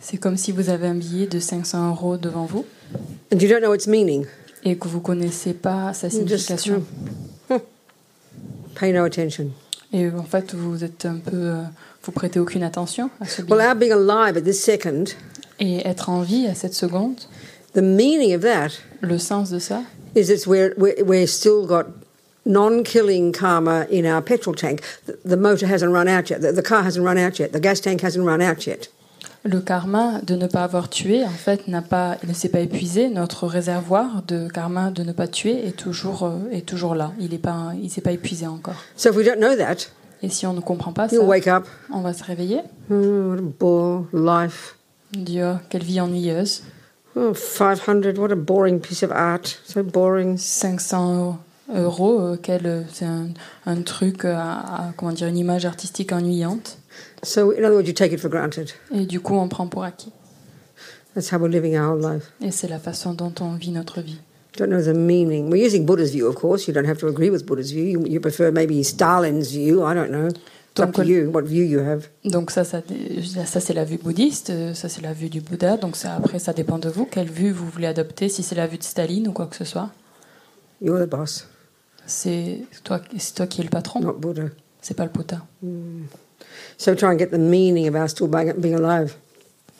C'est comme si vous avez un billet de 500 euros devant vous and you don't know its meaning, et que vous connaissez pas sa just signification. pay no attention. Et en fait, vous êtes un peu, euh, vous prêtez aucune attention à ce Well, billet. our being alive at this second, Et être en vie à cette seconde, the meaning of that le sens de ça, is it's we're, we're, we're still got non-killing karma in our petrol tank. The, the motor hasn't run out yet. The, the car hasn't run out yet. The gas tank hasn't run out yet. le karma de ne pas avoir tué, en fait, n'a pas, il ne s'est pas épuisé. Notre réservoir de karma de ne pas tuer est toujours, euh, est toujours là. Il est pas, il s'est pas épuisé encore. So if we don't know that, Et si on ne comprend pas ça, you'll wake up. on va se réveiller. Oh, what a bore life. On dit, oh, quelle vie ennuyeuse. Oh, 500, what a boring piece of art. So boring. 500 euros, euh, quel, euh, c'est un, un truc, euh, à, à- comment dire, une image artistique ennuyante. So, in other words, you take it for granted. Et du coup, on prend pour acquis. That's how we're living our whole life. Et c'est la façon dont on vit notre vie. Don't know the meaning. We're using Buddha's view, of course. You don't have to agree with Buddha's view. You, you prefer maybe Stalin's view. I don't know. It's up Donc, to you what view you have. Donc ça, ça, ça c'est la vue bouddhiste, ça c'est la vue du Bouddha. Donc ça, après, ça dépend de vous, quelle vue vous voulez adopter, si c'est la vue de Staline ou quoi que ce soit. You're the boss, C'est toi, c'est toi qui es le patron, not Buddha. c'est pas le Bouddha. So try and get the meaning of our still being alive.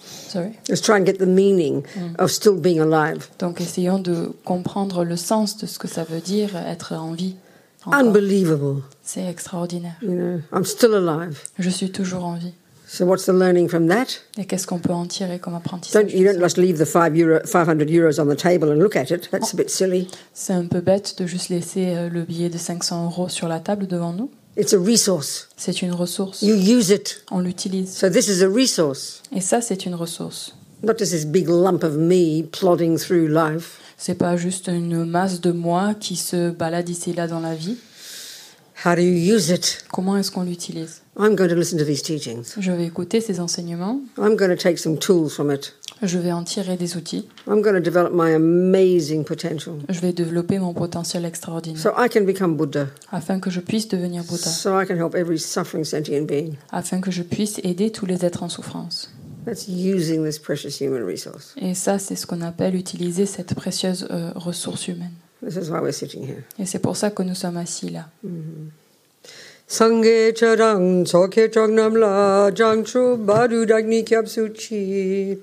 Sorry? Let's try and get the meaning of still being alive. Donc essayons de comprendre le sens de ce que ça veut dire être en vie. encore. Unbelievable. C'est extraordinaire. You know, I'm still alive. Je suis toujours en vie. So what's the learning from that? Et qu'est-ce qu'on peut en tirer comme apprentissage Don't you don't just leave the five euro, 500 euros on the table and look at it. That's a bit silly. C'est un peu bête de juste laisser euh, le billet de 500 euros sur la table devant nous. It's a resource. C'est une ressource. You use it. On l'utilise. So this is a resource, Et ça, c'est une ressource. not just this big lump of me plodding through life. C'est pas juste une masse de moi qui se balade ici et là dans la vie. How do you use it? Comment est-ce qu'on l'utilise? I'm going to listen to these teachings. Je vais écouter ces enseignements. I'm going to take some tools from it. Je vais en tirer des outils. I'm going to develop my amazing potential Je vais développer mon potentiel extraordinaire so I can become Buddha, afin que je puisse devenir Bouddha, so I can help every suffering sentient being. afin que je puisse aider tous les êtres en souffrance. That's using this precious human resource. Et ça, c'est ce qu'on appelle utiliser cette précieuse euh, ressource humaine. This is why we're sitting here. Et c'est pour ça que nous sommes assis là. Sangye charang soke chognam la jangchu badu dagni kyab suchi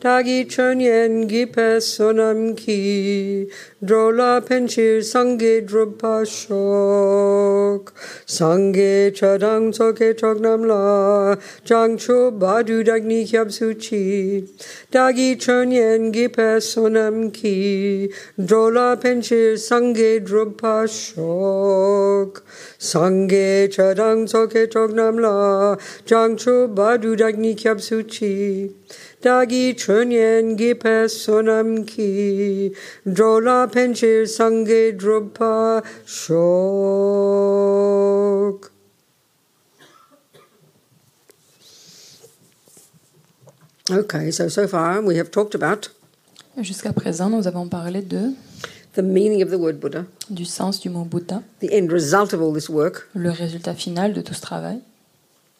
dagi chönyen gipe sonam ki. Drola penchir sangye drupa shok. Sangye charang soke chognam la jangchu badu dagni kyab suchi dagi chönyen gipe sonam ki. Drola penchir sangye drupa shok Sangye charang soke chognam la jangchu badu dagni kyab suchi dagi chönyen gipe sonam ki drola penchir sangye drupa shok. Okay, so so far we have talked about Jusqu'à présent, nous avons parlé de the meaning of the word Buddha, du sens du mot Bouddha, the end result of all this work, le résultat final de tout ce travail.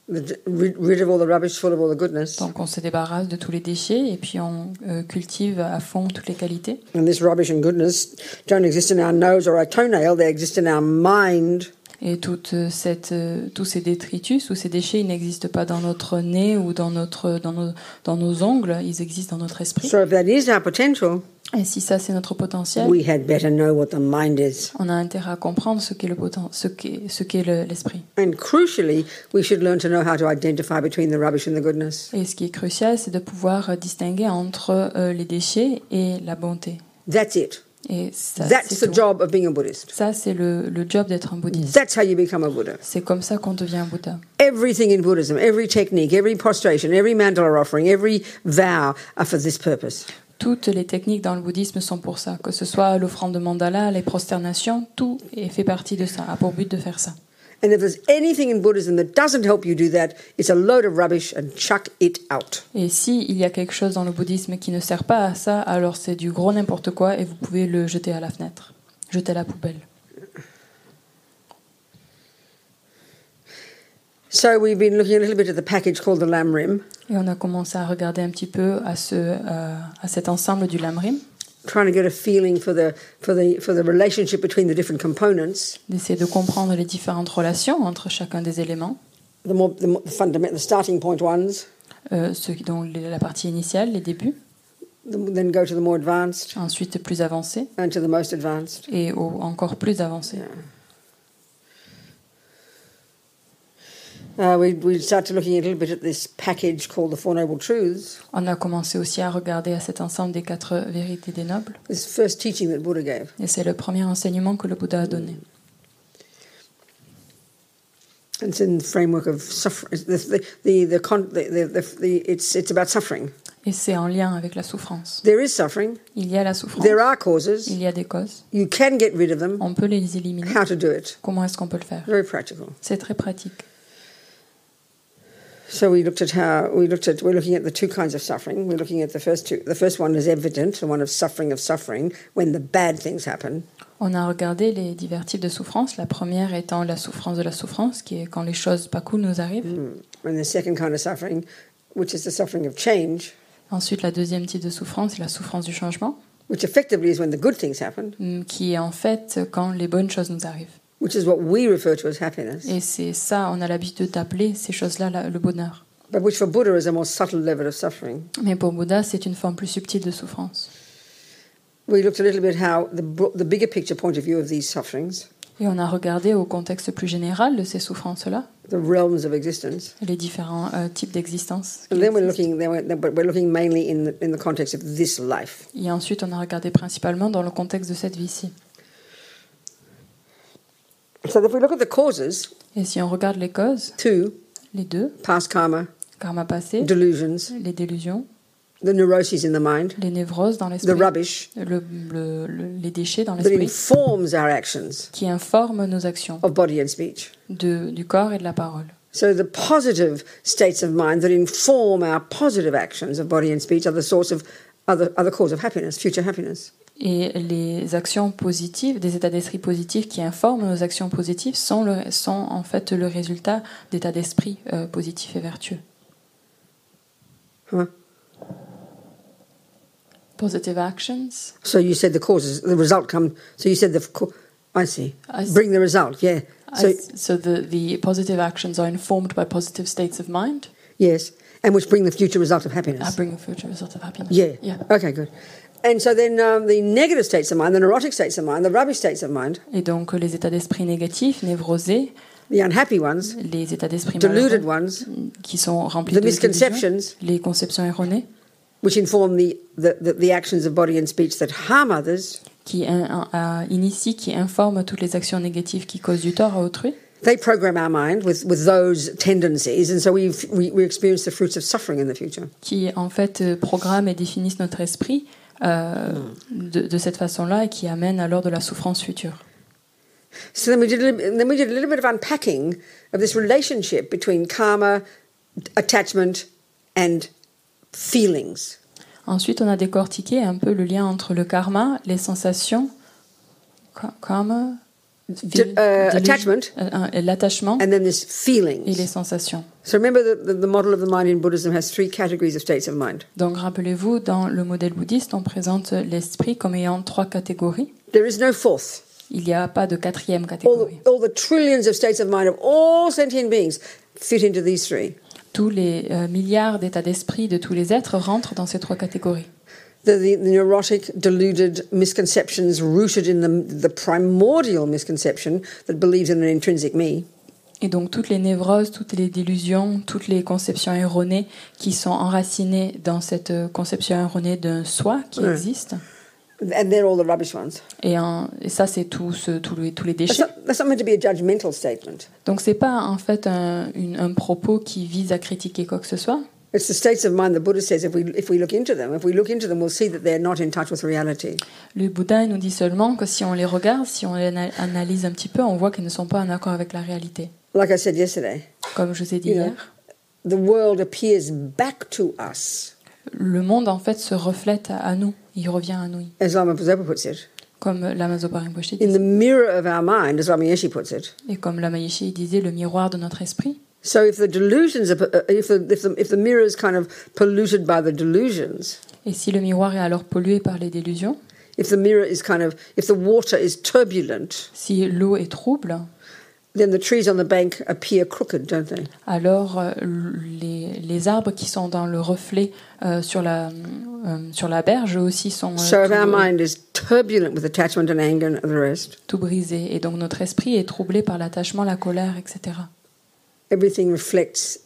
the, rid, rid of all the rubbish, full of all the goodness. Donc on se débarrasse de tous les déchets et puis on euh, cultive à fond toutes les qualités. And this rubbish and goodness don't exist in our nose or our toenail, they exist in our mind. Et toute cette, euh, tous ces détritus ou ces déchets, ils n'existent pas dans notre nez ou dans, notre, dans, nos, dans nos ongles, ils existent dans notre esprit. So if that is our potential, Et si ça c'est notre potentiel, we had better know what the mind is. on a intérêt à comprendre ce qu'est le poten- ce qu'est ce qu'est le- l'esprit. And crucially, we should learn to know how to identify between the rubbish and the goodness. Et ce qui est crucial, c'est de pouvoir euh, distinguer entre euh, les déchets et la bonté. That's it. Et ça, That's c'est the tout. job of being a Buddhist. Ça, c'est le, le job d'être un bouddhiste. That's how you become a Buddha. C'est comme ça qu'on devient un Bouddha. Everything in Buddhism, every technique, every prostration, every mandala offering, every vow are for this purpose. Toutes les techniques dans le bouddhisme sont pour ça. Que ce soit l'offrande de mandala, les prosternations, tout fait partie de ça, a pour but de faire ça. And if there's anything in Buddhism that doesn't help you do that, it's a load of rubbish and chuck it out. Et si il y a quelque chose dans le bouddhisme qui ne sert pas à ça, alors c'est du gros n'importe quoi et vous pouvez le jeter à la fenêtre, jeter à la poubelle. So we've been looking a little bit at the package called the Lamrim, Et on a commencé à regarder un petit peu à, ce, euh, à cet ensemble du lamrim, trying to get a feeling for the for the for the relationship between the different components. d'essayer de comprendre les différentes relations entre chacun des éléments, The more the, more, the fundamental, the starting point ones, euh, ceux qui- dont la partie initiale, les débuts, the, then go to the more advanced. Ensuite plus avancés and to the most advanced. et au encore plus avancés. Uh, we we started looking a little bit at this package called the Four Noble Truths. On a commencé aussi à regarder à cet ensemble des quatre vérités des nobles, This first teaching that Buddha gave. et c'est le premier enseignement que le Bouddha a donné. And it's in the framework of suffering. The, the, the, the, con- the, the, the, the, it's, it's about suffering. Et c'est en lien avec la souffrance. There is suffering. Il y a la souffrance, There are causes. il y a des causes, You can get rid of them. on peut les éliminer. How to do it? Comment est-ce qu'on peut le faire? Very practical. C'est très pratique. So we looked at how we looked at we're looking at the two kinds of suffering. We're looking at the first two. The first one is evident, the one of suffering of suffering when the bad things happen. On a regardé les divers types de souffrance. La première étant la souffrance de la souffrance, qui est quand les choses pas cool nous arrivent. And the second kind of suffering, which is the suffering of change, Ensuite, la deuxième type de souffrance, c'est la souffrance du changement, which effectively is when the good things happen, mm, qui est en fait quand les bonnes choses nous arrivent. Which is what we refer to as happiness, Et c'est ça, on a l'habitude d'appeler ces choses-là le bonheur. but which for Buddha is a more subtle level of suffering. Mais pour Bouddha, c'est une forme plus subtile de souffrance. We looked a little bit how the, the bigger picture point of view of these sufferings, Et on a regardé au contexte plus général de ces souffrances-là, the realms of existence. les différents euh, types d'existence. qui And then we're existent. looking, then we're, but we're looking mainly in the, in the context of this life. Et ensuite, on a regardé principalement dans le contexte de cette vie-ci. So if we look at the causes, Et si on regarde les causes, two, les deux, past karma, karma passé, delusions, les délusions, the neuroses in the mind, les névroses dans the l'esprit, rubbish le- le- le- les déchets dans that l'esprit, informs our actions qui informent nos actions of body and speech. de, du corps et de la parole. So the positive states of mind that inform our positive actions of body and speech are the source of other other cause of happiness, future happiness. Et les actions positives, des états d'esprit positifs qui informent nos actions positives sont, le- sont en fait le résultat d'états d'esprit euh, positifs et vertueux. Huh? Positive actions. So you said the causes, the result come. So you said the. co- I see. I see. Bring the result. Yeah. So I- so the, the positive actions are informed by positive states of mind? yes, and which bring the future result of I happiness. bring a future result of happiness. Yeah. Yeah. Okay. Good. And so then um, the negative states of mind, the neurotic states of mind, the rubbish states of mind, Et donc les états d'esprit négatifs, névrosés, the unhappy ones, les états d'esprit deluded ones, qui sont remplis the de misconceptions, les conceptions erronées, which inform the, the, the, the actions of body and speech that harm others, qui in- euh, initient, qui informent toutes les actions négatives qui causent du tort à autrui. they program our mind with, with those tendencies, and so we we, we experience the fruits of suffering in the future. qui en fait euh, programment et définissent notre esprit euh, de, de cette façon-là et qui amènent alors de la souffrance future. So then we did a little, then we did a little bit of unpacking of this relationship between karma, attachment, and feelings. Ensuite, on a décortiqué un peu le lien entre le karma, les sensations, ka- karma, uh, attachment. euh, l'attachement And then there's et les sensations. So remember that the, the model of the mind in Buddhism has three categories of states of mind. Donc, rappelez-vous, dans le modèle bouddhiste, on présente l'esprit comme ayant trois catégories. There is no fourth. Il n'y a pas de quatrième catégorie. the, all the trillions of states of mind of all sentient beings fit into these three. Tous les euh, milliards d'états d'esprit de tous les êtres rentrent dans ces trois catégories. The, the, the neurotic, deluded misconceptions rooted in the, the primordial misconception that believes in an intrinsic me. Et donc toutes les névroses, toutes les délusions, toutes les conceptions erronées qui sont enracinées dans cette euh, conception erronée d'un soi qui Ouais. existe. And they're all the rubbish ones. Et, un- et ça, c'est tout ce- tous les, tous les That's déchets. not, that's not meant to be a judgmental statement. Donc c'est pas en fait un, une- un propos qui vise à critiquer quoi que ce soit. It's the states of mind the Buddha says if we, if we look into them, if we look into them, we'll see that they're not in touch with reality. Le Bouddha nous dit seulement que si on les regarde, si on les ana- analyse un petit peu, on voit qu'ils ne sont pas en accord avec la réalité. Like I said yesterday, Comme je vous ai dit hier, the world appears back to us, le monde en fait se reflète à, nous, il revient à nous, as Lama Zopa puts it, comme Lama Zopa Rinpoche in the mirror of our mind, as Rami Yeshe puts it. et comme Lama Yeshe disait, le miroir de notre esprit. So if the delusions are, uh, if the, if the if the mirror is kind of polluted by the delusions, Et si le miroir est alors pollué par les délusions, if the mirror is kind of if the water is turbulent, si l'eau est trouble, then the trees on the bank appear crooked, don't they? alors euh, les, les arbres qui sont dans le reflet euh, sur, la, euh, sur la berge aussi sont euh, So tout, mind is turbulent with attachment and anger and the rest, tout brisés. Et donc notre esprit est troublé par l'attachement, la colère, etc. everything reflects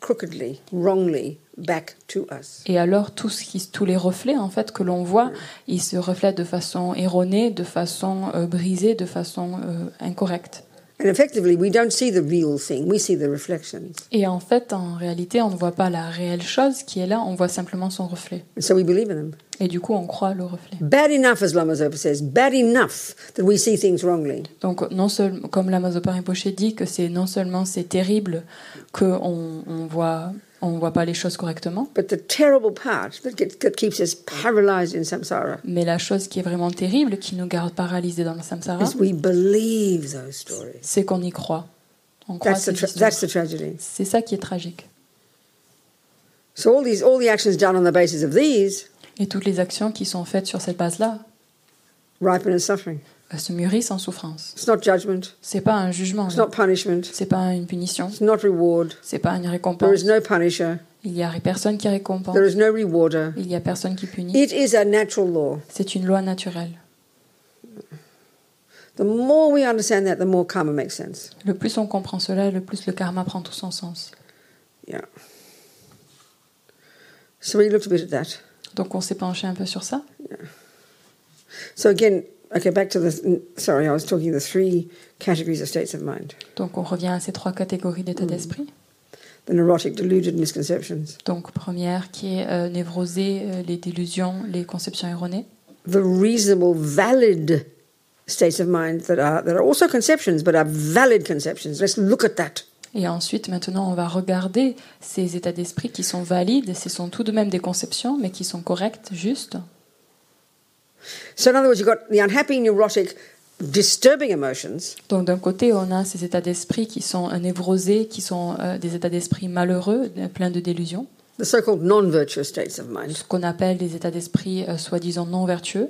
crookedly, wrongly back to us. Et alors tout ce qui, tous les reflets en fait que l'on voit, ils se reflètent de façon erronée, de façon euh, brisée, de façon euh, incorrecte. And effectively, we don't see the real thing, we see the reflections. Et en fait, en réalité, on ne voit pas la réelle chose qui est là, on voit simplement son reflet. So we believe in them. Et du coup, on croit le reflet. Bad enough, as Lama Zopa says, bad enough that we see things wrongly. Donc, non seulement, comme la Mazopa Rinpoche dit, que c'est non seulement c'est terrible qu'on on voit, on voit pas les choses correctement, But the terrible part that, gets, that keeps us paralyzed in samsara mais la chose qui est vraiment terrible, qui nous garde paralysés dans le samsara, is we believe those stories. c'est qu'on y croit. On croit That's ces. C'est ça qui est tragique. So all these, all the actions done on the basis of these Et toutes les actions qui sont faites sur cette base-là ripen suffering. Euh, se mûrissent en souffrance. It's not judgment. C'est pas un jugement, It's là. not punishment. c'est pas une punition, It's not reward. c'est pas une There récompense. is no punisher. Il y a personne qui récompense, There is no rewarder. il y a personne qui punit. It is a natural law. C'est une loi naturelle. The more we understand that, the more karma makes sense. Le plus on comprend cela, le plus le karma prend tout son sens. Yeah. So we looked a bit at that. Donc on s'est penché un peu sur ça. So again, okay, back to the. Sorry, I was talking the three categories of states of mind: Donc on revient à ces trois catégories d'état d'esprit. the neurotic, deluded misconceptions, Donc première qui est euh, névrosée, euh, les délusions, les conceptions erronées. the reasonable, valid states of mind that are that are also conceptions, but are valid conceptions. Let's look at that. Et ensuite, maintenant, on va regarder ces états d'esprit qui sont valides. Ce sont tout de même des conceptions, mais qui sont correctes, justes. So in other words, you've got the unhappy, neurotic, disturbing emotions, Donc d'un côté, on a ces états d'esprit qui sont euh, névrosés, qui sont euh, des états d'esprit malheureux, euh, pleins de délusions. the so-called non-virtuous states of mind. Ce qu'on appelle des états d'esprit euh, soi-disant non vertueux.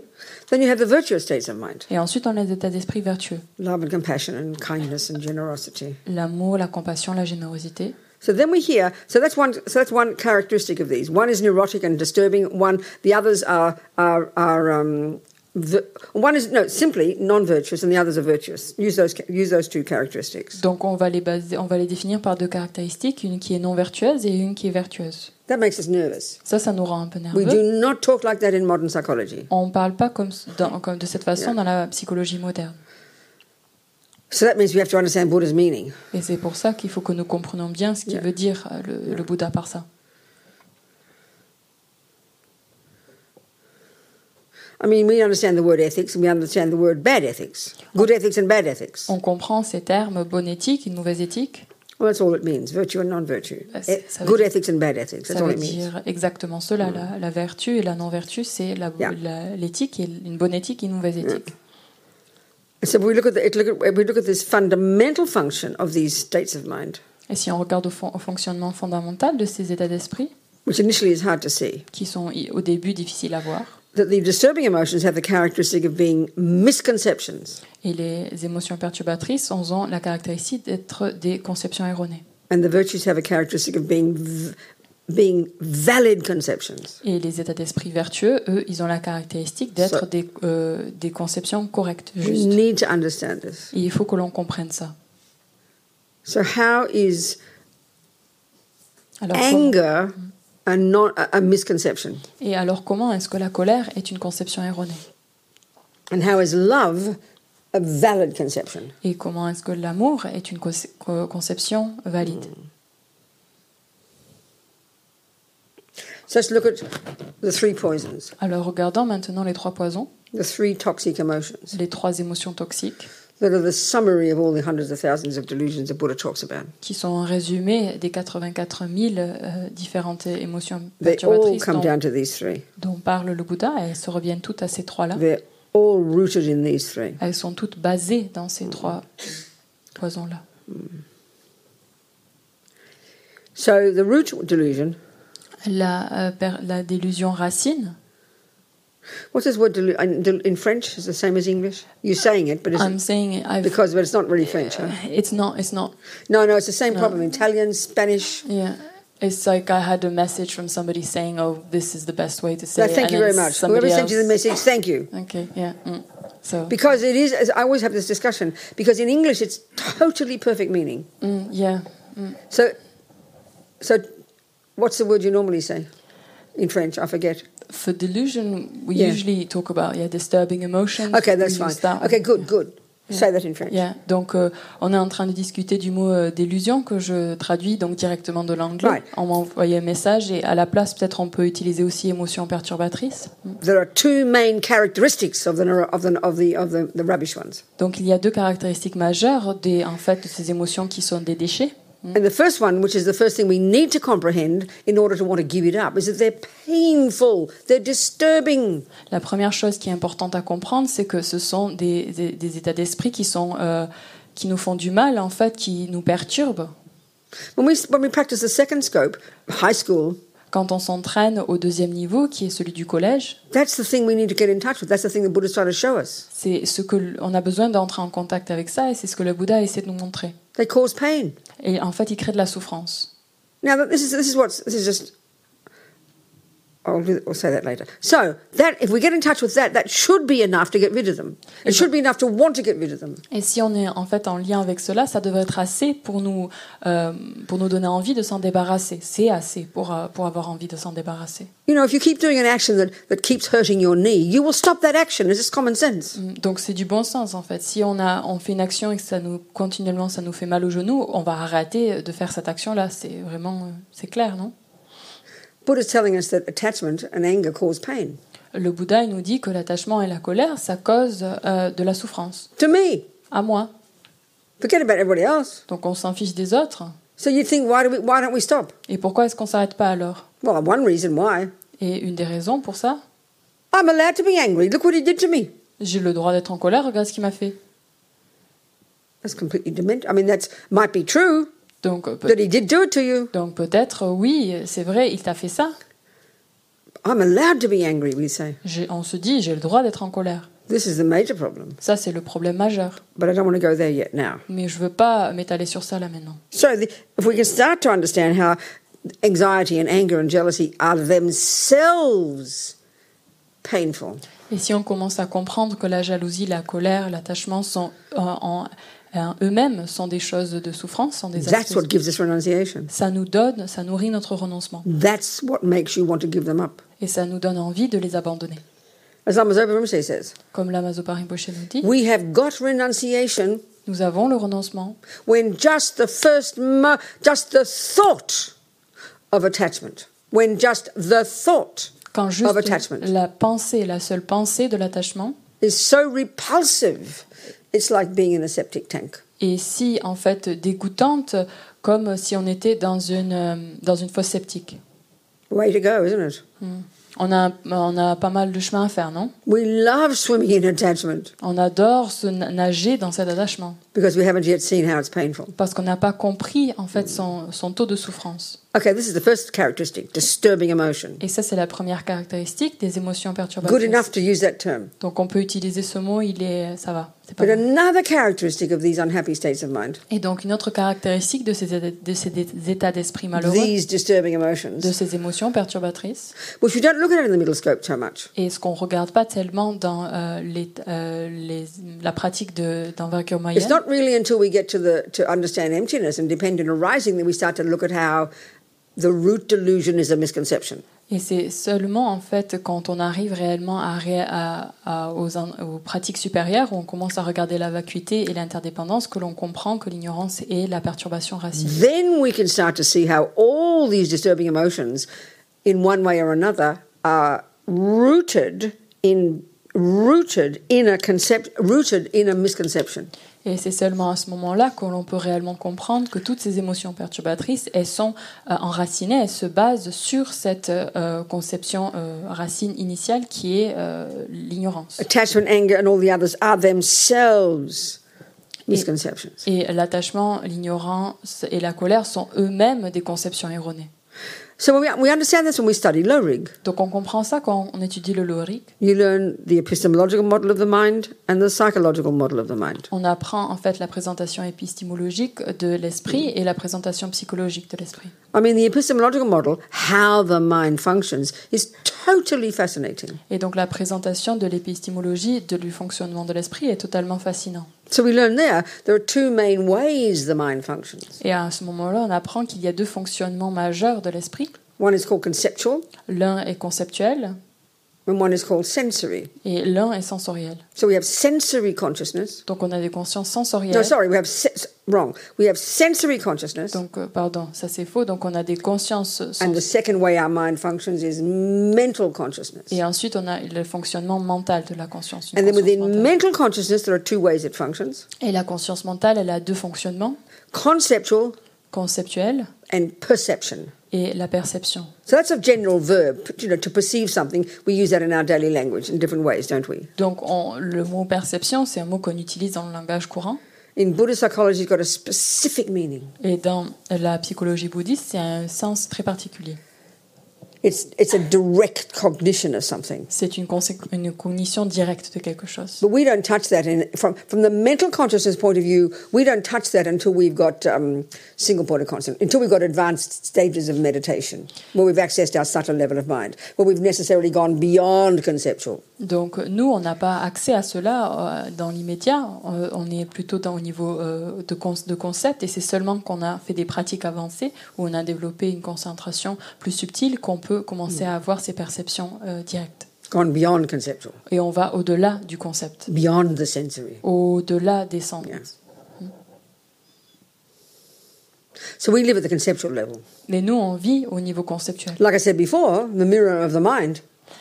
Then you have the virtuous states of mind: Et ensuite, on a les états d'esprit vertueux. love and compassion and kindness and generosity. L'amour, la compassion, la générosité. So then we hear. So that's one. So that's one characteristic of these. One is neurotic and disturbing. One, the others are are are. Um, one is no simply non-virtuous, and the others are virtuous. Use those use those two characteristics. Donc on va les baser, on va les définir par deux caractéristiques, une qui est non vertueuse et une qui est vertueuse. That makes us nervous. Ça, ça nous rend un peu We nerveux. do not talk like that in modern psychology. On ne parle pas comme, dans- comme de cette façon Yeah. dans la psychologie moderne. So that means we have to understand Buddha's meaning. Et c'est pour ça qu'il faut que nous comprenions bien ce qu'il Yeah. veut dire euh, le, le Bouddha par ça. I mean, we understand the word ethics, and we understand the word bad ethics, good ethics and bad ethics. On comprend ces termes bonne éthique, une mauvaise éthique. Well, that's all it means: virtue and non-virtue. Uh, E- ça veut good dire- ethics and bad ethics. That's Ça all veut it means. dire exactement cela. La, la vertu et la non-vertu, c'est la- Yeah. l'éthique, et une bonne éthique et une mauvaise éthique. So we look at the, it look at, we look at this fundamental function of these states of mind, Et si on regarde au, fon- au fonctionnement fondamental de ces états d'esprit, which initially is hard to see. qui sont au début difficiles à voir, that the disturbing emotions have the characteristic of being misconceptions, et les émotions perturbatrices ont la caractéristique d'être des conceptions erronées. and the virtues have a characteristic of being being valid conceptions. Et les états d'esprit vertueux, eux, ils ont la caractéristique d'être des, euh, des conceptions correctes, We justes. need to understand this. Et il faut que l'on comprenne ça. So, how is Alors, anger a, non, a, a misconception, et alors comment est-ce que la colère est une conception erronée? And how is love a valid conception? Et comment est-ce que l'amour est une conce- co- conception valide? So let's look at the three poisons, Alors regardons maintenant les trois poisons, the three toxic emotions les trois émotions toxiques, that are the summary of all the hundreds of thousands of delusions that Buddha talks about. qui sont un résumé des 84 000 euh, différentes émotions They all perturbatrices come dont, down to these three. dont parle le Bouddha, et elles se reviennent toutes à ces trois-là. They're all rooted in these three. Elles sont toutes basées dans ces trois poisons-là. So the root delusion. La, euh, la délusion racine, What's this word delu- in, French? Is the same as English? You're saying it, but it's I'm saying I've, because but it's not really French. Huh? it's not, it's not, No, no, it's the same problem. Italian, Spanish. yeah. It's like I had a message from somebody saying, "Oh, this is the best way to say No, it." thank and you very much. somebody Whoever sent you the message, thank you. Okay, yeah. mm. So, Because it is, as I always have this discussion, because in English it's totally perfect meaning. mm, yeah. So, so what's the word you normally say in French? I forget. For delusion, we Yeah. usually talk about yeah disturbing emotions. Okay, that's fine. that. Okay, good, good. Say that in French. Yeah. Donc, euh, on est en train de discuter du mot euh, délusion que je traduis donc directement de l'anglais. Right. On m'a envoyé un message et à la place, peut-être, on peut utiliser aussi émotion perturbatrice. There are two main characteristics of the of the of the of the, the rubbish ones. Donc, il y a deux caractéristiques majeures des, en fait, de ces émotions qui sont des déchets. And the first one, which is the first thing we need to comprehend in order to want to give it up, is that they're painful, they're disturbing. La première chose qui est importante à comprendre, c'est que ce sont des, des- des états d'esprit qui sont euh, qui nous font du mal, en fait, qui nous perturbent. When we when we practice the second scope, high school, Quand on s'entraîne au deuxième niveau, qui est celui du collège, that's the thing we need to get in touch with. That's the thing the Buddha's trying to show us. c'est ce que on a besoin d'entrer en contact avec ça, et c'est ce que le Bouddha essaie de nous montrer. They cause pain. Et en fait, il crée de la souffrance. Now, this is this is what this is just. I'll, do, I'll say that later. So that if we get in touch with that, that should be enough to get rid of them. It should be enough to want to get rid of them. Et si on est en fait en lien avec cela, ça devrait être assez pour nous euh, pour nous donner envie de s'en débarrasser. C'est assez pour euh, pour avoir envie de s'en débarrasser. You know, if you keep doing an action that, that keeps hurting your knee, you will stop that action. It's just common sense. Donc c'est du bon sens en fait. Si on a on fait une action et que ça nous continuellement ça nous fait mal au genou, on va arrêter de faire cette action là. C'est vraiment euh, c'est clair, non? Le Bouddha il nous dit que l'attachement et la colère ça cause euh, de la souffrance. To me, À moi. forget about everybody else. Donc on s'en fiche des autres. So you think, why do we? Why don't we stop? Et pourquoi est-ce qu'on s'arrête pas alors? Well, one reason why. Et une des raisons pour ça, I'm allowed to be angry. Look what he did to me. j'ai le droit d'être en colère. Regarde ce qu'il m'a fait. That's completely demented. I mean, that's might be true Donc euh, peut- that he did do it to you. donc peut-être euh, oui, c'est vrai, il t'a fait ça. I'm allowed to be angry. We say J'ai- on se dit j'ai le droit d'être en colère. this is the major problem. Ça c'est le problème majeur. But I don't want to go there yet now. Mais je veux pas m'étaler sur ça là maintenant. So, the, if we can start to understand how anxiety and anger and jealousy are themselves painful, Et si on commence à comprendre que la jalousie, la colère, l'attachement sont euh, en, en eux-mêmes sont des choses de souffrance, sont des that's what gives us renunciation. ça nous donne, ça nourrit notre renoncement That's what makes you want to give them up. et ça nous donne envie de les abandonner. As Lama Zopa Rinpoche says, Comme la Mazopa Rinpoche nous dit, we have got renunciation nous avons le renoncement when just the first, just the thought of attachment, when just the thought quand juste of attachment la pensée, la seule pensée de l'attachement is so repulsive, it's like being in a septic tank. est si en fait dégoûtante comme si on était dans une euh, dans une fosse septique. Way to go, isn't it? On a on a pas mal de chemin à faire, non? We love swimming in attachment On adore se na- nager dans cet attachement because we haven't yet seen how it's painful. parce qu'on n'a pas compris en fait son, son taux de souffrance. Okay, this is the first characteristic disturbing emotion. Et ça c'est la première caractéristique des émotions Good perturbatrices. enough to use that term. Donc on peut utiliser ce mot, il est ça va, c'est pas But mal. another characteristic of these unhappy states of mind, Et donc une autre caractéristique de ces, de ces états d'esprit malheureux, these disturbing de emotions, ces émotions perturbatrices, which we don't look at in the middle scope so much, et ce qu'on regarde pas tellement dans euh, les, euh, les- la pratique de- d'envergure It's moyenne. not really until we get to the to understand emptiness and dependent arising that we start to look at how the root delusion is a misconception. Et c'est seulement en fait quand on arrive réellement à, à- à- aux, aux pratiques supérieures où on commence à regarder la vacuité et l'interdépendance que l'on comprend que l'ignorance est la perturbation racine. Then we can start to see how all these disturbing emotions, in one way or another, are rooted in rooted in a concept rooted in a misconception. Et c'est seulement à ce moment-là que l'on peut réellement comprendre que toutes ces émotions perturbatrices, elles sont euh, enracinées, elles se basent sur cette euh, conception euh, racine initiale qui est l'ignorance. Attachment, anger, and all the others are themselves misconceptions. Et l'attachement, l'ignorance et la colère sont eux-mêmes des conceptions erronées. So we, we understand this when we study Lorig. Donc on comprend ça quand on étudie le Lorik. You learn the epistemological model of the mind and the psychological model of the mind. On apprend en fait la présentation épistémologique de l'esprit et la présentation psychologique de l'esprit. I mean, the epistemological model, how the mind functions, is totally fascinating. Et donc la présentation de l'épistémologie de- du fonctionnement de l'esprit est totalement fascinant. So we learn there there are two main ways the mind functions. Et à ce moment-là, on apprend qu'il y a deux fonctionnements majeurs de l'esprit. One is called conceptual, L'un est conceptuel and one is called sensory. et l'un est sensoriel. So we have sensory consciousness. Donc on a des consciences No, sensorielles. sorry, we have wrong. We have sensory consciousness, Donc, euh, pardon, ça c'est faux. Donc on a des consciences and the second way our mind functions is mental consciousness. Et ensuite, on a le fonctionnement mental de la conscience. And then within mentale. mental consciousness, there are two ways it functions: Et la conscience mentale, elle a deux fonctionnements, conceptual conceptuel and perception. et la perception. So that's a general verb. You know, to perceive something, we use that in our daily language in different ways, don't we? Donc on- le mot perception, c'est un mot qu'on utilise dans le langage courant. In Buddhist psychology, it's got a specific meaning. Et dans la psychologie bouddhiste, c'est un sens très particulier. It's it's a direct cognition of something. C'est une, une cognition directe de quelque chose. But we don't touch that in, from from the mental consciousness point of view. We don't touch that until we've got um, single point of consciousness, until we've got advanced stages of meditation, where we've accessed our subtle level of mind, where we've necessarily gone beyond conceptual. Donc nous, on n'a pas accès à cela euh, dans l'immédiat. Euh, on est plutôt dans, au niveau euh, de, con- de concept et c'est seulement qu'on a fait des pratiques avancées où on a développé une concentration plus subtile qu'on peut commencer à avoir ces perceptions euh, directes. Gone beyond conceptual, Et on va au-delà du concept, beyond the sensory. au-delà des sens. Yeah. So we live at the conceptual level. Mais nous, on vit au niveau conceptuel. Like I said before, the mirror of the mind,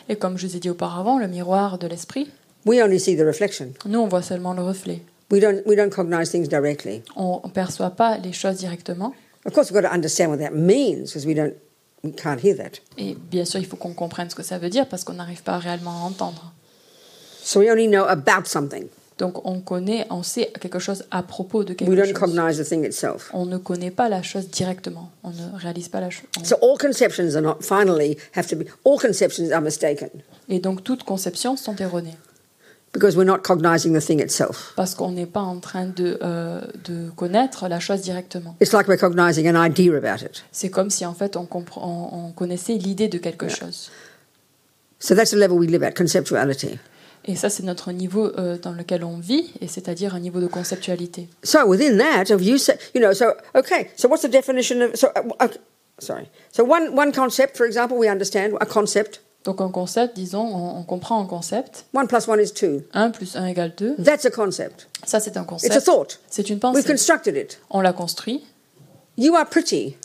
Et comme je vous ai dit auparavant, le miroir de l'esprit, we only see the reflection. nous, on voit seulement le reflet. We don't, we don't cognize things directly. On ne perçoit pas les choses directement. Of course, we've got to understand what that means because we don't, we can't hear that. Et bien sûr, il faut qu'on comprenne ce que ça veut dire parce qu'on n'arrive pas réellement à entendre. So we only know about something. Donc on connaît, on sait quelque chose à propos de We quelque don't chose. cognize the thing itself. On ne connaît pas la chose directement. On ne réalise pas la chose. So all conceptions are not finally have to be all conceptions are mistaken Et donc toutes conceptions sont erronées because we're not cognizing the thing itself. parce qu'on n'est pas en train de, euh, de connaître la chose directement. It's like we're cognizing an idea about it. C'est comme si en fait on, on, on connaissait l'idée de quelque chose. So that's the level we live at, conceptuality. Et ça, c'est notre niveau euh, dans lequel on vit, et c'est-à-dire un niveau de conceptualité. So within that, of you say, you know, so okay, so what's the definition of so? Uh, okay, sorry. So one one concept, for example, we understand a concept. Donc un concept, disons, on, on comprend un concept. One plus one is two. 1 plus 1 égale 2. That's a concept. Ça, c'est un It's a concept. thought. C'est une We've pensée. constructed it. On l'a construit. You are pretty.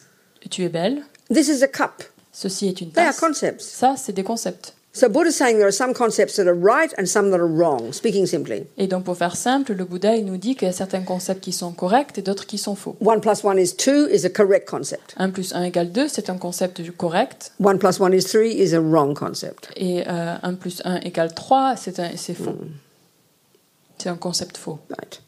Tu es belle. This is a cup. Ceci est une They are tasse. concepts. Ça, c'est des concepts. So Buddha is saying there are some concepts that are right and some that are wrong. Speaking simply, Et donc, pour faire simple, le Bouddha, il nous dit qu'il y a certains concepts qui sont corrects et d'autres qui sont faux. one plus one is two is a correct concept. 1 plus 1 égale 2, c'est un concept correct. One plus one is three is a wrong concept. Et euh, 1 plus 1 égale 3, c'est un- c'est faux. C'est un concept faux. Right.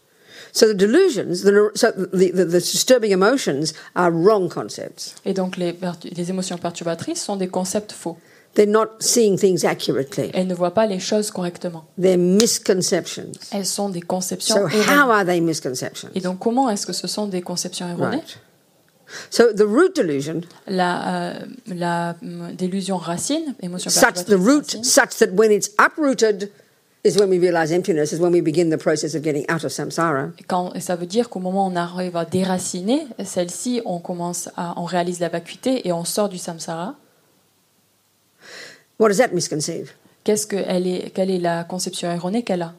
So the delusions, the, neur- so the, the, the disturbing emotions are wrong concepts. Et donc, les émotions perturbatrices sont des concepts faux. They're not seeing things accurately. Elles ne voient pas les choses correctement. They're misconceptions. Elles sont des conceptions So how erronées. are they misconceptions? Et donc, comment est-ce que ce sont des conceptions erronées? Right. So the root delusion, La, euh, la hum, délusion racine, émotion such the root, racine, such that when it's uprooted, is when we realize emptiness, is when we begin the process of getting out of samsara. Quand, ça veut dire qu'au moment où on arrive à déraciner celle-ci, on commence à, on réalise la vacuité et on sort du samsara. What does that misconceive? Qu'est-ce que elle est, quelle est la conception erronée qu'elle a?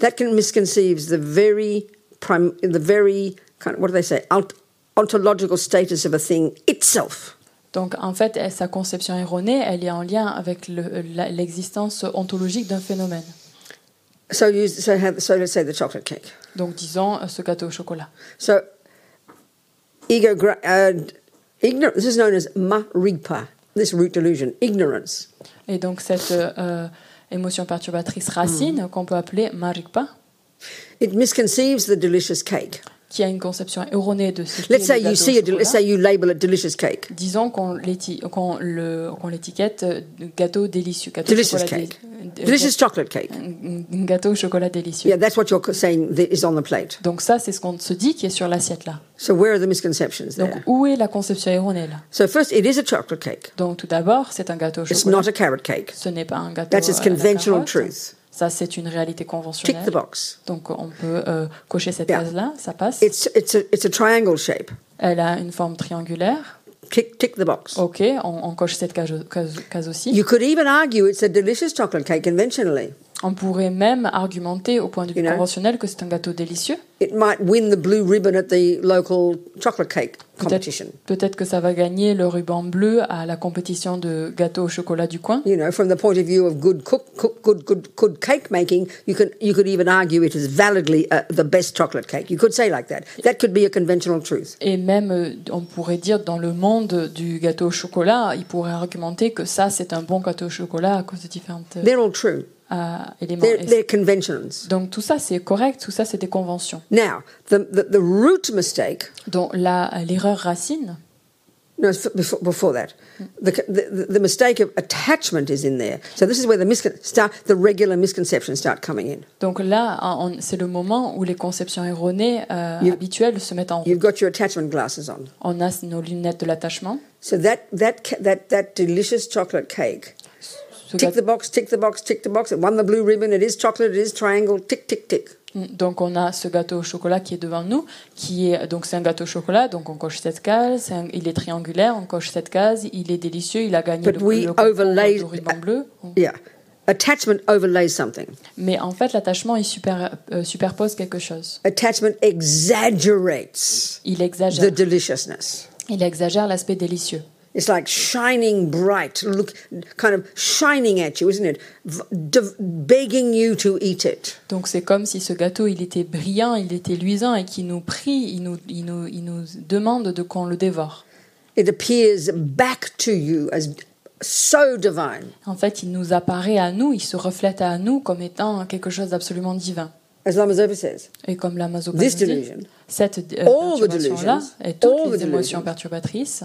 That can misconceives the very prim, the very kind of, what do they say? Ont- ontological status of a thing itself. Donc en fait, elle- sa conception erronée, elle est en lien avec le- l'existence ontologique d'un phénomène. So you so, have, so let's say the chocolate cake. Donc disons euh, ce gâteau au chocolat. So ego uh, ignorance. This is known as maripa. This root delusion, ignorance. Et donc cette euh, émotion perturbatrice racine, qu'on peut appeler marikpa, It misconceives the delicious cake. Qui a une conception erronée de ce Let's le say you see a, del- let's say you label it delicious cake. Disons qu'on l'étiquette euh, gâteau délicieux, gâteau au Delicious cake. euh, Delicious chocolate cake. un- gâteau au chocolat délicieux. Yeah, that's what you're saying is on the plate. Donc ça, c'est ce qu'on se dit qui est sur l'assiette là. So where are the misconceptions Donc there? où est la conception erronée là? So first, it is a chocolate cake. Donc tout d'abord, c'est un gâteau au It's chocolat. not a carrot cake. Ce n'est pas un gâteau That's its la conventional truth. Ça, c'est une réalité Tick conventionnelle. the box. Donc on peut euh, cocher cette Yeah. case-là, ça passe. It's it's a it's a triangle shape. Elle a une forme triangulaire. Tick tick the box. Ok, on, on coche cette case, case- case aussi. You could even argue it's a delicious chocolate cake conventionally. On pourrait même argumenter au point de vue You know. conventionnel que c'est un gâteau délicieux. It might win the blue ribbon at the local chocolate cake Peut-être competition. peut-être que ça va gagner le ruban bleu à la compétition de gâteau au chocolat du coin. You know, from the point of view of good cook, cook good good good cake making, you can you could even argue it is validly uh, the best chocolate cake. You could say like that. That could be a conventional truth. Et même, euh, on pourrait dire, dans le monde du gâteau au chocolat, il pourrait argumenter que ça, c'est un bon gâteau au chocolat à cause de différents euh, They're all true. Éléments. They're, they're conventions. Donc tout ça, c'est correct, tout ça, c'est des conventions. Now, the, the, the root mistake, Donc là, l'erreur racine, no, before, before that, the, the, the mistake of attachment is in there. So this is where the, miscon- start, the regular misconceptions start coming in. donc là, c'est le moment où les conceptions erronées euh, You- habituelles se mettent en route. You've got your attachment glasses on. On a nos lunettes de l'attachement. So that, that, that, that delicious chocolate cake, tick the box, tick the box, tick the box. It won the blue ribbon. It is chocolate. It is triangle. Tick, tick, tick. Donc on a ce gâteau au chocolat qui est devant nous, qui est donc c'est un gâteau au chocolat, donc on coche cette case, un- il est triangulaire, on coche cette case, il est délicieux, il a gagné But le, le overlay- du ruban bleu. Yeah. Attachment overlays something. Mais en fait l'attachement il super, euh, superpose quelque chose. Attachment exaggerates Il the exagère, deliciousness. il exagère l'aspect délicieux. It's like shining bright, look, kind of shining at you, isn't it? V- de- begging you to eat it. Donc c'est comme si ce gâteau il était brillant, il était luisant et qui nous prie, il nous, il nous, il nous demande de qu'on le dévore. It appears back to you as so divine. En fait, il nous apparaît à nous, il se reflète à nous comme étant quelque chose d'absolument divin. As Lamazopa says, Et comme la Masopa This nous dit, delusion, cette euh, perturbation-là et toutes les émotions perturbatrices,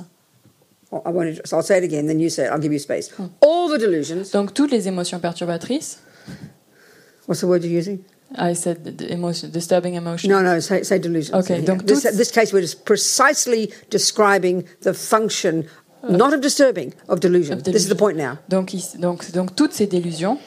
I wanted, so I'll say it again, then you say it, I'll give you space. All the delusions, donc toutes les émotions perturbatrices, what's the word you're using? I said emotion, disturbing emotion. No, no, say, say delusions. Okay, Yeah. donc this, toutes- this case, we're just precisely describing the function, not of disturbing, of delusion. Of This is the point now. Donc, donc, donc toutes ces délusions,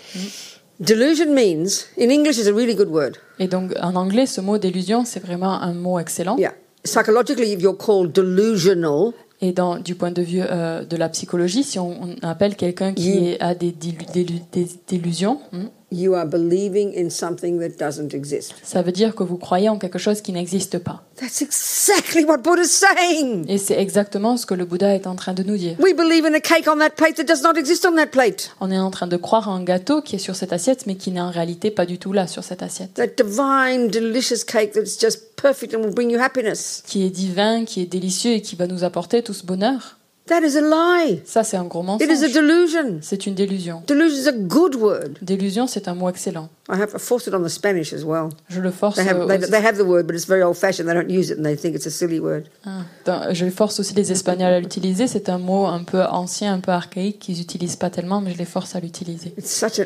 Delusion means, in English, is a really good word. et donc en anglais, ce mot délusion, c'est vraiment un mot excellent. Yeah. Psychologically, if you're called delusional, Et dans, du point de vue euh, de la psychologie, si on, on appelle quelqu'un qui est- a des, dilu- délu- des délusions, hmm, you are believing in something that doesn't exist. ça veut dire que vous croyez en quelque chose qui n'existe pas. That's exactly what Buddha's saying. Et c'est exactement ce que le Bouddha est en train de nous dire. We believe in a cake on that plate that does not exist on that plate. On est en train de croire à un gâteau qui est sur cette assiette, mais qui n'est en réalité pas du tout là sur cette assiette. That divine, delicious cake that's just perfect and will bring you happiness. Qui est divin, qui est délicieux et qui va nous apporter tout ce bonheur. That is a lie. Ça, c'est un gros It is a mensonge. delusion. C'est une délusion. Delusion is a good word. Délusion, c'est un mot excellent. I have I forced it on the Spanish as well. Je le force. They have, they, aussi- they have the word, but it's very old fashioned. They don't use it and they think it's a silly word. Ah, je force aussi les Espagnols à l'utiliser. C'est un mot un peu ancien, un peu archaïque qu'ils n'utilisent pas tellement, mais je les force à l'utiliser. It's such a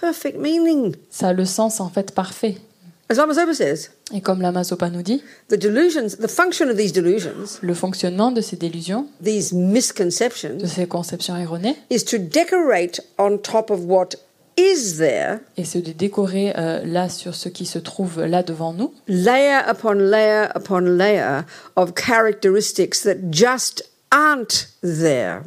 perfect meaning. Ça a le sens en fait parfait. As Lama says, Et comme la Masopa nous dit, the delusions, the function of these delusions, le fonctionnement de ces délusions, these de misconceptions, ces conceptions erronées, is to decorate on top of what is there, et c'est de décorer euh, là sur ce qui se trouve là devant nous, layer upon layer upon layer of characteristics that just aren't there.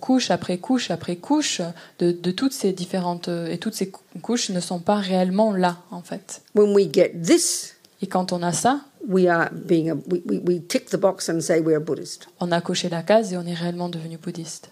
Couche après couche après couche de, de toutes ces différentes euh, et toutes ces cou- couches ne sont pas réellement là en fait. When we get this, Et quand on a ça, we are being a, we, we, we tick the box and say we're a Buddhist. on a coché la case et on est réellement devenu bouddhiste.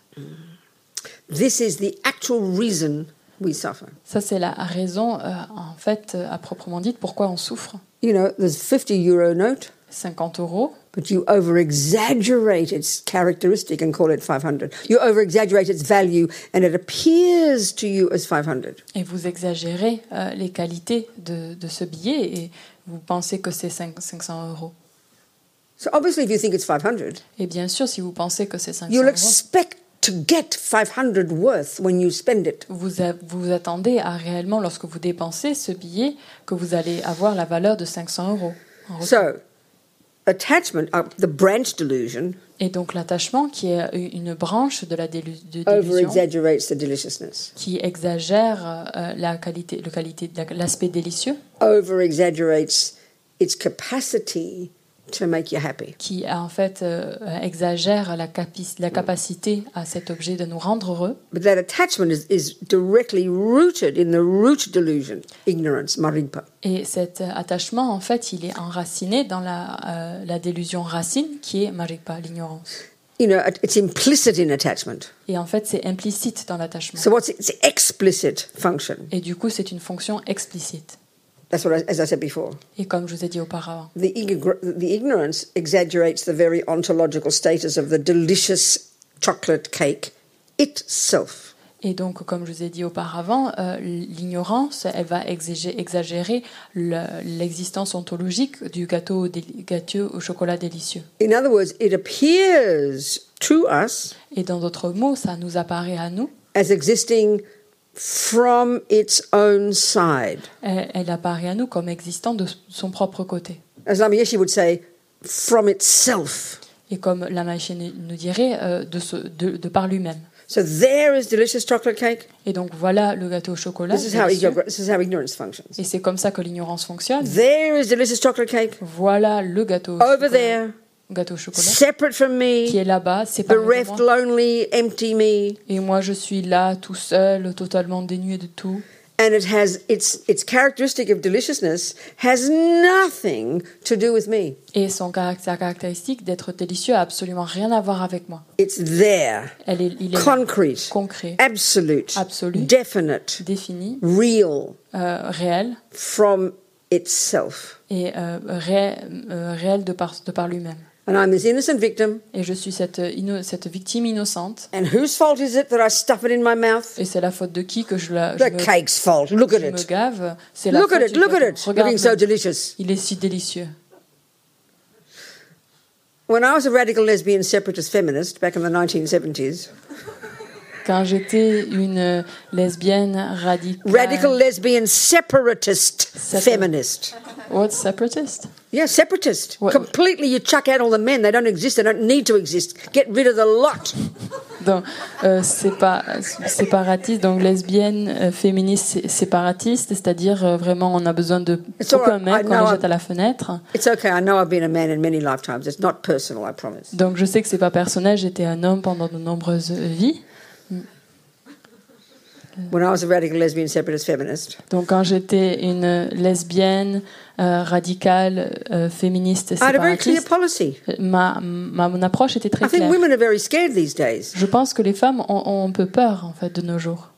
This is the actual reason we suffer. Ça c'est la raison euh, en fait à proprement dit pourquoi on souffre. You know, there's 50 euro note, 50 euros, but you over exaggerate its characteristic and call it 500. You over exaggerate its value and it appears to you as 500. et vous exagérez euh, les qualités de, de ce billet et Vous pensez que c'est cinq- 500 euros. So obviously, if you think it's 500, Et bien sûr, si vous pensez que c'est 500 you'll euros, expect to get 500 worth when you spend it. vous a- vous attendez à réellement, lorsque vous dépensez ce billet, que vous allez avoir la valeur de 500 euros. en. So, attachment, uh, the branch delusion, Et donc l'attachement, qui est une branche de la délu- de over délusion, exaggerates the deliciousness, qui exagère euh, la qualité, qualité, la- l'aspect délicieux, over exaggerates its capacity to make you happy. qui en fait euh, exagère la, la capacité à cet objet de nous rendre heureux. But that attachment is, is directly rooted in the root delusion, ignorance, maripa. Et cet euh, attachement, en fait, il est enraciné dans la, euh, la délusion racine qui est Marikpa, l'ignorance. You know, it- it's implicit in attachment. Et en fait, c'est implicite dans l'attachement. So what's its explicit function? Et du coup, c'est une fonction explicite. That's what I, as I said before. Et comme je vous ai dit auparavant, The, the ignorance exaggerates the very ontological status of the delicious chocolate cake itself. Et donc, comme je vous ai dit auparavant, euh, l'ignorance, elle va exagé- exagérer le- l'existence ontologique du gâteau, gâteau au chocolat délicieux. In other words, it appears to us Et dans d'autres mots, ça nous apparaît à nous, as existing from its own side. elle, elle apparaît à nous comme existant de son propre côté. As Lamayeshi would say, from itself. Et comme la machine nous dirait, euh, de, ce- de- de par lui-même. So there is delicious chocolate cake. Et donc voilà le gâteau au chocolat. This is how, this is how ignorance functions. Et c'est comme ça que l'ignorance fonctionne. There is delicious chocolate cake Voilà le gâteau au over chocolat, there, gâteau au chocolat separate from qui me, est là-bas, séparé de bereft, moi. lonely, empty me. Et moi, je suis là, tout seul, totalement dénué de tout. And it has its its characteristic of deliciousness has nothing to do with me. Et son caractère, caractéristique d'être délicieux a absolument rien à voir avec moi. It's there, Elle est, il est là, concrete, concret, absolute, Absolu. definite, défini, real, euh, réel from itself. et euh, ré- euh, réel de par, de par lui-même. And I'm this innocent victim. Et je suis cette, inno- cette victime innocente. And whose fault is it that I stuff it in my mouth? Et c'est la faute de qui que je, la, je, The me, cake's fault. Look at me it. gave C'est la Look faute at it. Look at it. Looking so delicious. il est si délicieux. When I was a radical lesbian separatist feminist back in the 1970s, Quand j'étais une lesbienne radicale. radical lesbian separatist Separ- feminist. What, separatist? Yeah, separatist. What- Completely, you chuck out all the men. They don't exist. They don't need to exist. Get rid of the lot. Donc, euh, sépa- séparatiste, donc lesbienne, euh, féministe, sé- séparatiste, c'est-à-dire euh, vraiment on a besoin de aucun mec, I on know les jette à la fenêtre. It's okay. I know I've been a man in many lifetimes. It's not personal, I promise. Donc je sais que c'est pas personnel, j'étais un homme pendant de nombreuses vies. When I was a radical lesbian separatist feminist, Donc quand j'étais une euh, lesbienne euh, radicale, euh, féministe, I had a very clear séparatiste, policy. euh, ma, ma- mon approche était très I think claire. women are very scared these days. Je pense que les femmes ont, ont un peu peur en fait de nos jours.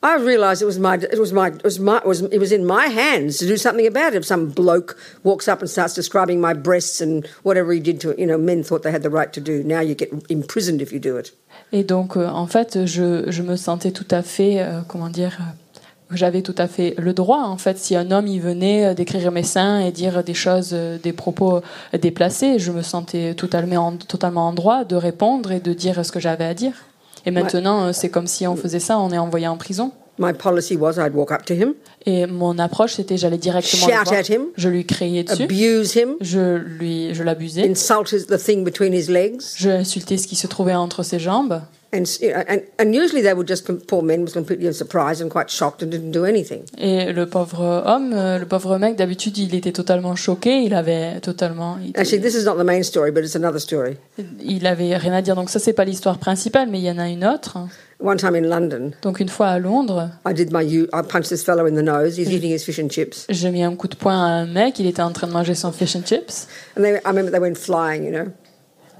I realised it was my it was my it was my it was it was in my hands to do something about it. If some bloke walks up and starts describing my breasts and whatever he did to it, you know, men thought they had the right to do. Now you get imprisoned if you do it. Et donc, euh, en fait, je, je me sentais tout à fait, euh, comment dire, euh, j'avais tout à fait le droit, en fait, si un homme y venait euh, décrire mes seins et dire des choses, euh, des propos déplacés, je me sentais totalement en, totalement en droit de répondre et de dire ce que j'avais à dire. Et maintenant, c'est comme si on faisait ça, on est envoyé en prison. My policy was I'd walk up to him, Et mon approche, c'était j'allais directement le Shout voir, at him. je lui criais dessus, abuse him, je lui, je l'abusais, insult his, the thing between his legs, je insultais ce qui se trouvait entre ses jambes. and you know, and, and usually they would just poor men was completely surprised and quite shocked and didn't do anything. Et le pauvre homme, euh, le pauvre mec, d'habitude, il était totalement choqué, il avait totalement. Il, Actually, this is not the main story, but it's another story. il avait rien à dire. Donc, ça, c'est pas l'histoire principale, mais il y en a une autre. One time in London, Donc, une fois à Londres, I did my u- I punched this fellow in the nose. He's eating his fish and chips, j'ai mis un coup de poing à un mec, il était en train de manger son fish and chips. and they, I remember they went flying. You know,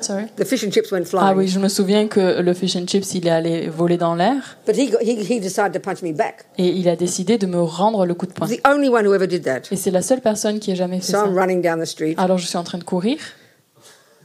Sorry? the fish and chips went flying. Ah oui, je me souviens que le fish and chips, il est allé voler dans l'air But he, got, he he decided to punch me back. et il a décidé de me rendre le coup de poing. The only one who ever did that. Et c'est la seule personne qui ait jamais fait So ça. I'm running down the street, Alors, je suis en train de courir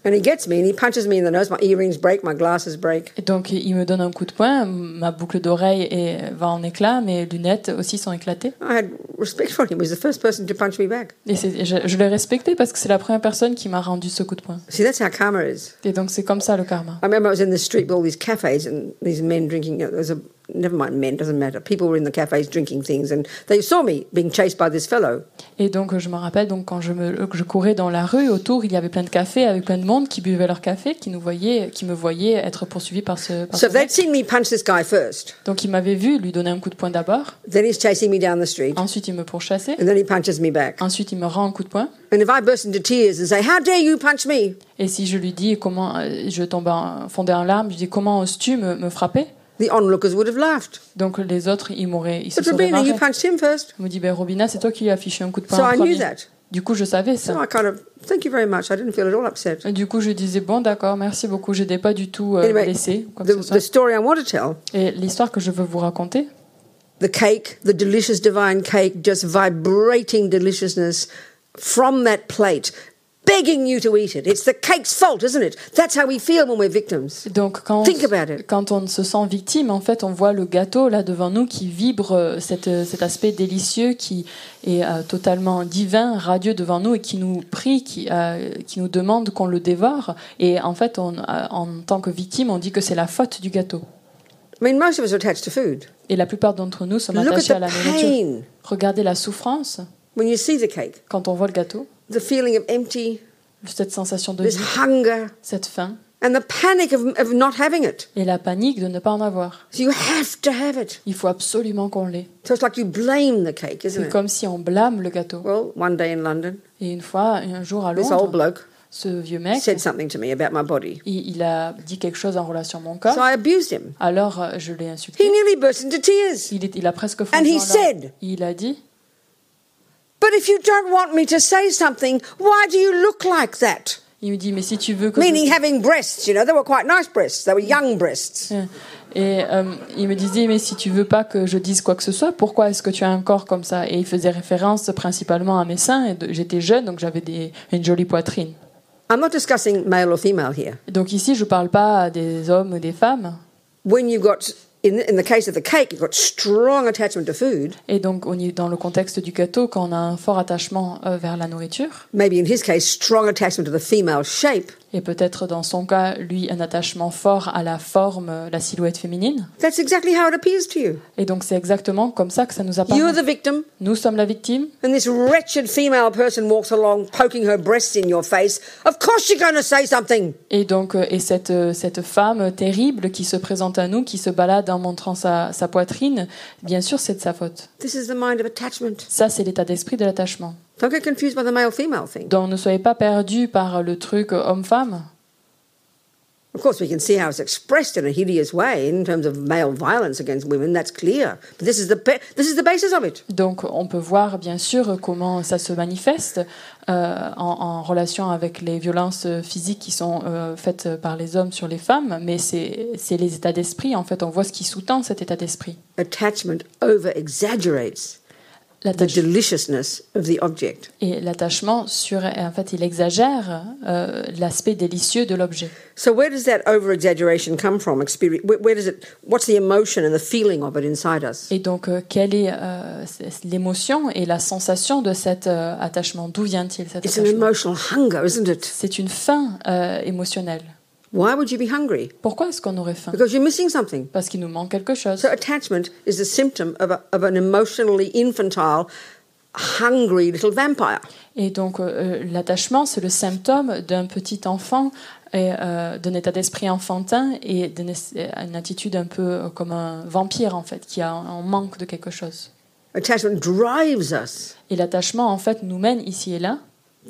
And he gets me and he punches me in the nose. My earrings break, my glasses break. Et donc il me donne un coup de poing, ma boucle d'oreille est- va en éclat, mes lunettes aussi sont éclatées. I had respect for him. He was the first person to punch me back. Et je, je l'ai respecté parce que c'est la première personne qui m'a rendu ce coup de poing. See, that's how karma is. Et donc c'est comme ça le karma. I remember I was in the street with all these cafes and these men drinking. There was a never mind men doesn't matter. People were in the cafes drinking things, and they saw me being chased by this fellow. Et donc je me rappelle donc quand je me je courais dans la rue autour, il y avait plein de cafés avec plein de monde qui buvait leur café, qui nous voyait, qui me voyait être poursuivi par ce. Par So ce they'd seen me punch this guy first. Donc il m'avait vu lui donner un coup de poing d'abord, Then he's chasing me down the street, ensuite il me pourchassait, and then he punches me back. ensuite il me rend un coup de poing. And if I burst into tears and say, "How dare you punch me?" Et si je lui dis comment, euh, je tombe en, fondais en larmes, je dis comment oses-tu me, me frapper? The onlookers would have laughed. Donc les autres ils m'auraient, ils se But seraient Robina, you marrés. punched him first. Il me dit ben Robina c'est toi qui lui as affiché un coup de poing So en I knew premier. that. Du coup je savais So ça. I kind of, thank you very much. I didn't feel at all upset. Et du coup je disais bon d'accord merci beaucoup, je n'étais pas du tout euh, Anyway, blessée ou quoi que The, ce soit. the story I want to tell Et l'histoire que je veux vous raconter, the cake, the delicious divine cake, just vibrating deliciousness from that plate, begging you to eat it. It's the cake's fault, isn't it? That's how we feel when we're victims. Donc quand, Think about it. quand on se sent victime, en fait, on voit le gâteau là devant nous qui vibre, euh, cette, euh, cet aspect délicieux qui est euh, totalement divin, radieux devant nous et qui nous prie, qui, euh, qui nous demande qu'on le dévore. Et en fait, on, euh, en tant que victime, on dit que c'est la faute du gâteau. I mean, most of us are attached to food. Et la plupart d'entre nous sommes Look at attachés à the la nourriture. Regardez la souffrance when you see the cake, quand on voit le gâteau, the feeling of empty, cette sensation de this hunger, cette faim and the panic of, of not having it. et la panique de ne pas en avoir. So you have to have it. Il faut absolument qu'on l'ait. So it's like you blame the cake, isn't C'est it? comme si on blâme le gâteau. Well, one day in London, Et une fois, un jour à this old Londres, bloke ce vieux mec, said something to me about my body. il, il a dit quelque chose en relation à mon So corps. I abused him. Alors euh, je l'ai He insulté. nearly burst into tears. Il, est- il a presque And fondu he en larmes. said- Il a dit But if you don't want me to say something, why do you look like that? il me dit mais si tu veux que Meaning je... having breasts, you know, they were quite nice breasts. They were young breasts. et euh, il me disait mais si tu veux pas que je dise quoi que ce soit, pourquoi est-ce que tu as un corps comme ça? Et il faisait référence principalement à mes seins. J'étais jeune donc j'avais des- une jolie poitrine. I'm not discussing male or female here. Donc ici je parle pas des hommes ou des femmes. When you got, in, in the case of the cake, you've got strong attachment to food. Et donc niveau- dans le contexte du gâteau, quand on a un fort attachement euh, vers la nourriture, Maybe in his case, strong attachment to the female shape. Et peut-être dans son cas, lui, un attachement fort à la forme, la silhouette féminine. That's exactly how it appears to you. Et donc c'est exactement comme ça que ça nous You're apparaît. the victim, Nous sommes la victime, and this wretched female person walks along poking her breasts in your face. Of course you're going to say something. et donc euh, et cette, euh, cette femme terrible qui se présente à nous, qui se balade en montrant sa, sa poitrine, bien sûr c'est de sa faute. This is the mind of attachment. Ça c'est l'état d'esprit de l'attachement. Don't get confused by the male female thing. Donc ne soyez pas perdus par le truc homme-femme. Of course, we can see how it's expressed in a hideous way in terms of male violence against women. That's clear. But this is the this is the basis of it. Donc on peut voir bien sûr comment ça se manifeste euh, en, en relation avec les violences physiques qui sont euh, faites par les hommes sur les femmes, mais c'est c'est les états d'esprit. En fait, on voit ce qui sous-tend cet état d'esprit. Attachment over exaggerates Et l'attachement sur, en fait, il exagère euh, l'aspect délicieux de l'objet. So where does that over exaggeration come from? Where, does it? What's the emotion and the feeling of it inside us? Et donc, euh, quelle est euh, l'émotion et la sensation de cet euh, attachement? D'où vient-il cet It's an emotional hunger, isn't it? C'est une faim euh, émotionnelle. Why would you be hungry? Pourquoi est-ce qu'on aurait faim? Because you're missing something. Parce qu'il nous manque quelque chose. So attachment is a symptom of, a, of an emotionally infantile, hungry little vampire. Et donc, euh, l'attachement, c'est le symptôme d'un petit enfant, et, euh, d'un état d'esprit enfantin et d'une es- une attitude un peu euh, comme un vampire, en fait, qui a un manque de quelque chose. Attachment drives us. Et l'attachement, en fait, nous mène ici et là.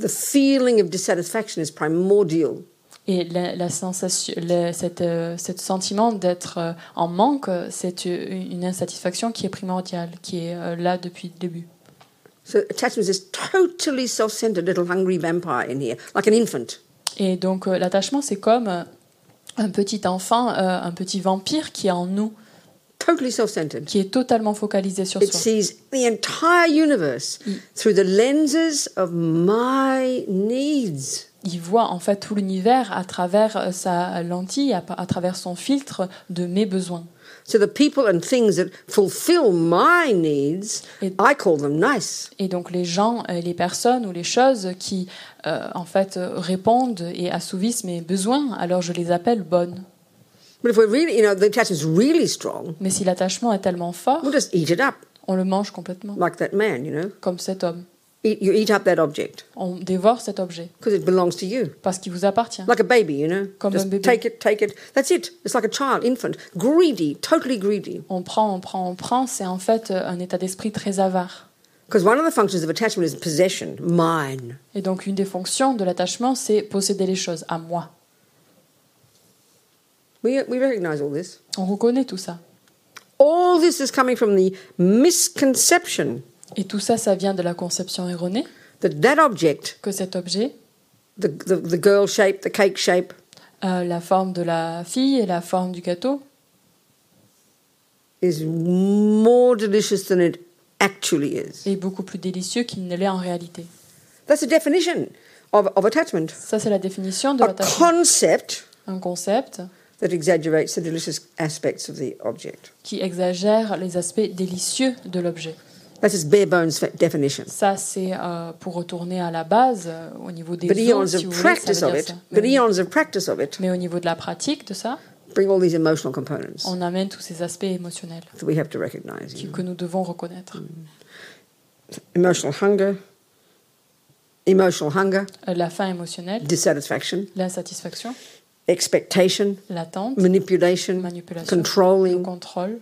The feeling of dissatisfaction is primordial. Et la, la sensation, le, cette, euh, ce sentiment d'être euh, en manque, c'est une insatisfaction qui est primordiale, qui est euh, là depuis le début. So attachment is this totally self-centered little hungry vampire in here, like an infant. Et donc l'attachement, c'est comme un petit enfant, un petit vampire qui est en nous, Totally self-centered. qui est totalement focalisé sur It soi. sees the entire universe through the lenses of my needs. Il voit en fait tout l'univers à travers euh, sa lentille, à, à travers son filtre de mes besoins. So the people and things that fulfill my needs, It- I call them nice. Et donc les gens, euh, les personnes ou les choses qui euh, en fait répondent et assouvissent mes besoins, alors je les appelle bonnes. But if we're really, you know, the attachment's really strong, Mais si l'attachement est tellement fort, we'll just eat it up, on le mange complètement, like that man, you know? comme cet homme. You eat up that object On dévore cet objet because it belongs to you. parce qu'il vous appartient. Like a baby, you know? Comme just un bébé. take it, take it. That's it. It's like a child, infant, greedy, totally greedy. On prend, on prend, on prend, c'est en fait euh, un état d'esprit très avare. Because one of the functions of attachment is possession, mine. Et donc une des fonctions de l'attachement, c'est posséder les choses à moi. We, we recognize all this. On reconnaît tout ça. All this is coming from the misconception Et tout ça, ça vient de la conception erronée that that object, que cet objet, the, the, the girl shape, the cake shape, euh, la forme de la fille et la forme du gâteau, is more delicious than it actually is. est beaucoup plus délicieux qu'il ne l'est en réalité. That's the definition of, of attachment. Ça, c'est la définition de A l'attachement. concept Un concept that exaggerates the delicious aspects of the object. qui exagère les aspects délicieux de l'objet. That's its bare bones definition. Ça, c'est euh, pour retourner à la base, euh, au niveau des eons si of vous voulez, ça practice veut of dire it, ça. Mais, au niveau de la pratique de ça, bring all these emotional components on amène tous ces aspects émotionnels that we have to recognize. qui- que nous devons reconnaître. Emotional hunger, emotional hunger, Euh, La faim émotionnelle, dissatisfaction, l'insatisfaction, expectation, l'attente, manipulation, manipulation, le controlling, contrôle,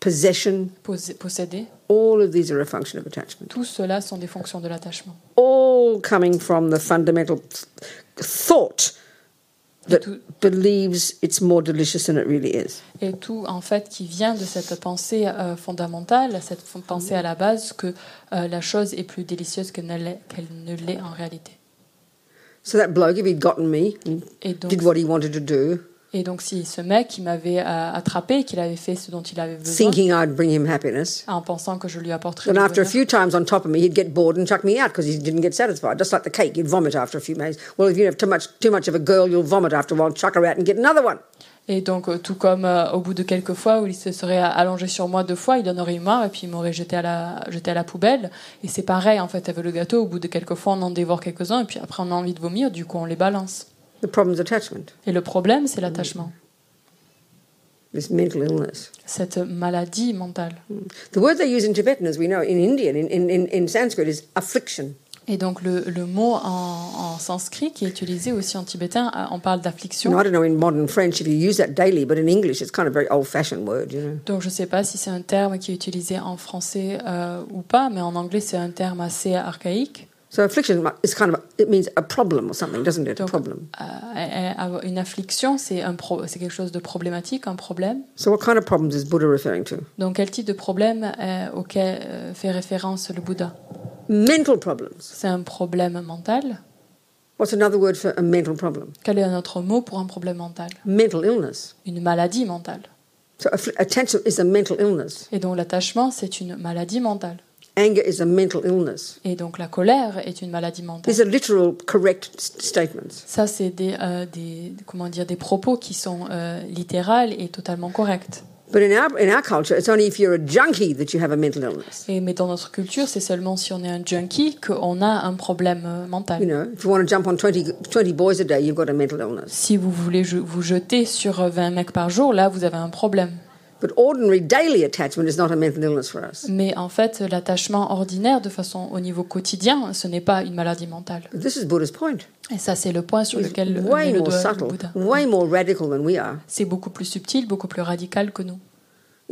possession. posséder. All of these are a function of attachment. Tout cela sont des fonctions de l'attachement. All coming from the fundamental th- thought that tout- believes it's more delicious than it really is. Et tout, en fait, qui vient de cette pensée euh, fondamentale, cette pensée à la base que euh, la chose est plus délicieuse qu'elle ne l'est qu'elle ne l'est en réalité. So that bloke, if he'd gotten me and donc, did what he wanted to do, et donc si ce mec, il m'avait euh, attrapé, qu'il avait fait ce dont il avait besoin, thinking I'd bring him happiness, en pensant que je lui apporterais then du after a bonheur, few times on top of me, he'd get bored and chuck me out because he didn't get satisfied. Just like the cake, he'd vomit after a few days. Well, if you have too much, too much of a girl, you'll vomit after a while, chuck her out and get another one. Et donc, euh, tout comme euh, au bout de quelques fois où il se serait allongé sur moi deux fois, il en aurait eu marre et puis il m'aurait jeté à la, jeté à la poubelle. Et c'est pareil, en fait, avec le gâteau, au bout de quelques fois, on en dévore quelques-uns et puis après, on a envie de vomir, du coup, on les balance. The problem's attachment, Et le problème, c'est l'attachement, this mental illness. cette maladie mentale. The word they use in Tibetan, as we know, in Indian, in, in, in, in Sanskrit, is affliction. Et donc, le, le mot en, en sanskrit qui est utilisé aussi en tibétain, euh, on parle d'affliction. Now, I don't know in modern French if you use that daily, but in English, it's kind of a very old-fashioned word, you know. Donc, je ne sais pas si c'est un terme qui est utilisé en français euh, ou pas, mais en anglais, c'est un terme assez archaïque. So affliction is kind of it means a problem or something, doesn't it? A problem. euh, une affliction, c'est un pro- c'est quelque chose de problématique, un problème. So what kind of problems is Buddha referring to? Donc, quel type de problème euh, auquel euh, fait référence le Bouddha? Mental problems. C'est un problème mental. What's another word for a mental problem? Quel est un autre mot pour un problème mental? Mental illness. Une maladie mentale. So attention is a mental illness. Et donc, l'attachement, c'est une maladie mentale. Anger is a mental illness. Et donc, la colère est une maladie mentale. These are literal, correct statements. Ça, c'est des, euh, des, comment dire, des propos qui sont euh, littérales et totalement corrects. But in our, in our culture, it's only if you're a junkie that you have a mental illness. Et, mais dans notre culture, c'est seulement si on est un junkie qu'on a un problème euh, You mental. know, if you want to jump on 20, 20 boys a day, you've got a mental illness. Si vous voulez je- vous jeter sur euh, 20 mecs par jour, là, vous avez un problème. But ordinary daily attachment is not a mental illness for us. Mais en fait, l'attachement ordinaire, de façon au niveau quotidien, ce n'est pas une maladie mentale. This is Buddha's point. Et ça, c'est le point sur lequel le, way le more subtle, Bouddha. way more radical than we are C'est beaucoup plus subtil, beaucoup plus radical que nous.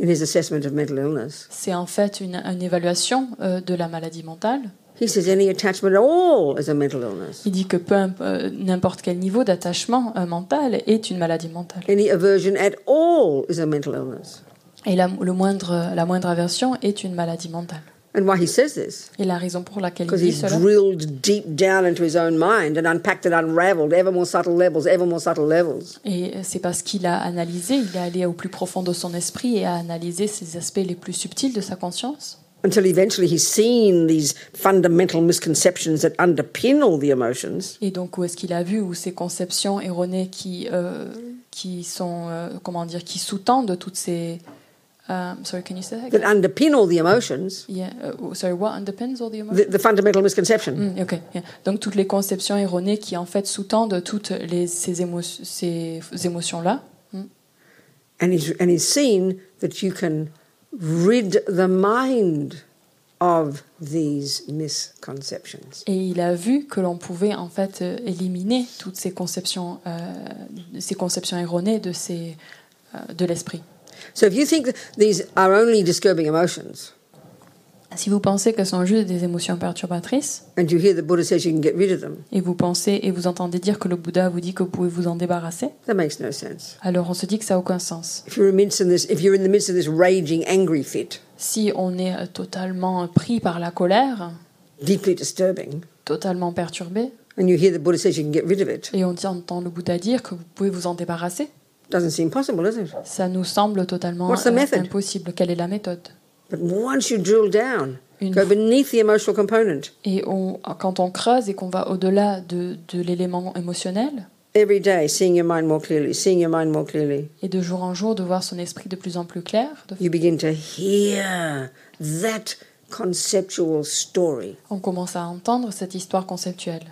in his assessment of mental illness. C'est en fait une, une évaluation euh, de la maladie mentale. He says any attachment at all is a mental illness. Il dit que peu euh, n'importe quel niveau d'attachement euh, mental est une maladie mentale. Any aversion at all is a mental illness. Et la, le moindre, la moindre aversion est une maladie mentale. And why he says this? Et la raison pour laquelle il dit he's cela, drilled deep down into his own mind and unpacked and unraveled ever more subtle levels, ever more subtle levels. et c'est parce qu'il a analysé, il est allé au plus profond de son esprit et a analysé ces aspects les plus subtils de sa conscience. Until eventually he's seen these fundamental misconceptions that underpin all the emotions. Et donc où est-ce qu'il a vu où ces conceptions erronées qui euh, qui sont euh, comment dire qui sous-tendent toutes ces um, sorry can you say that? That again? underpin all the emotions, Yeah, uh, sorry what underpins all the emotions? the, the fundamental misconception. Mm, ok. yeah. Donc toutes les conceptions erronées qui en fait sous-tendent toutes les, ces, émo ces émotions là. And he's, and he's seen that you can rid the mind of these misconceptions. Et il a vu que l'on pouvait en fait euh, éliminer toutes ces conceptions, euh, ces conceptions erronées de, ces, euh, de l'esprit. So if you think that these are only disturbing emotions, Si vous pensez que ce sont juste des émotions perturbatrices, and you hear the Buddha says you can get rid of them, et vous pensez et vous entendez dire que le Bouddha vous dit que vous pouvez vous en débarrasser, that makes no sense. alors on se dit que ça n'a aucun sens. If you're, in this, if you're in the midst of this raging, angry fit, Si on est euh, totalement pris par la colère, deeply disturbing, totalement perturbé, and you hear the Buddha says you can get rid of it, et on entend le Bouddha dire que vous pouvez vous en débarrasser, doesn't seem possible, does it? ça nous semble totalement What's the euh, method? impossible. Quelle est la méthode? But once you drill down, Une go beneath the emotional component, Et on, quand on creuse et qu'on va au-delà de, de l'élément émotionnel, every day, seeing your mind more clearly, seeing your mind more clearly, et de jour en jour de voir son esprit de plus en plus clair, de- you begin to hear that conceptual story. on commence à entendre cette histoire conceptuelle.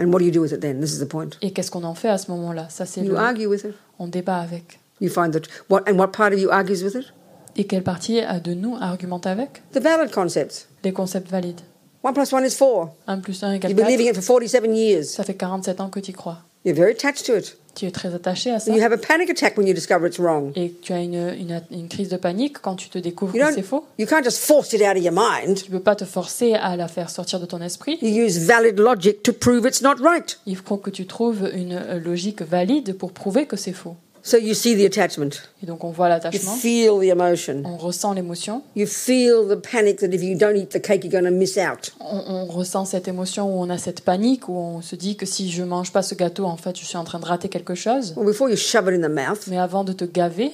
And what do you do with it then? This is the point. Et qu'est-ce qu'on en fait à ce moment-là? Ça, c'est You le- argue with it. on débat avec. You find that what and what part of you argues with it? Et quelle partie euh, de nous argumente avec The valid concepts. Les concepts valides. One plus one is four. 1 plus 1 égale You've been 4. believing it for 47 years. Ça fait 47 ans que tu y crois. You're very attached to it. Tu es très attaché à ça. You have a panic attack when you discover it's wrong. Et tu as une, une, une crise de panique quand tu te découvres You que c'est faux. You can't just force it out of your mind. Tu ne peux pas te forcer à la faire sortir de ton esprit. You use valid logic to prove it's not right. Il faut que tu trouves une logique valide pour prouver que c'est faux. So you see the attachment. Et donc on voit You l'attachement, feel the emotion. on ressent l'émotion, You feel the panic that if you don't eat the cake, you're going to miss out. on, on ressent cette émotion où on a cette panique, où on se dit que si je mange pas ce gâteau, en fait, je suis en train de rater quelque chose. Well, before you shove it in the mouth, Mais avant de te gaver,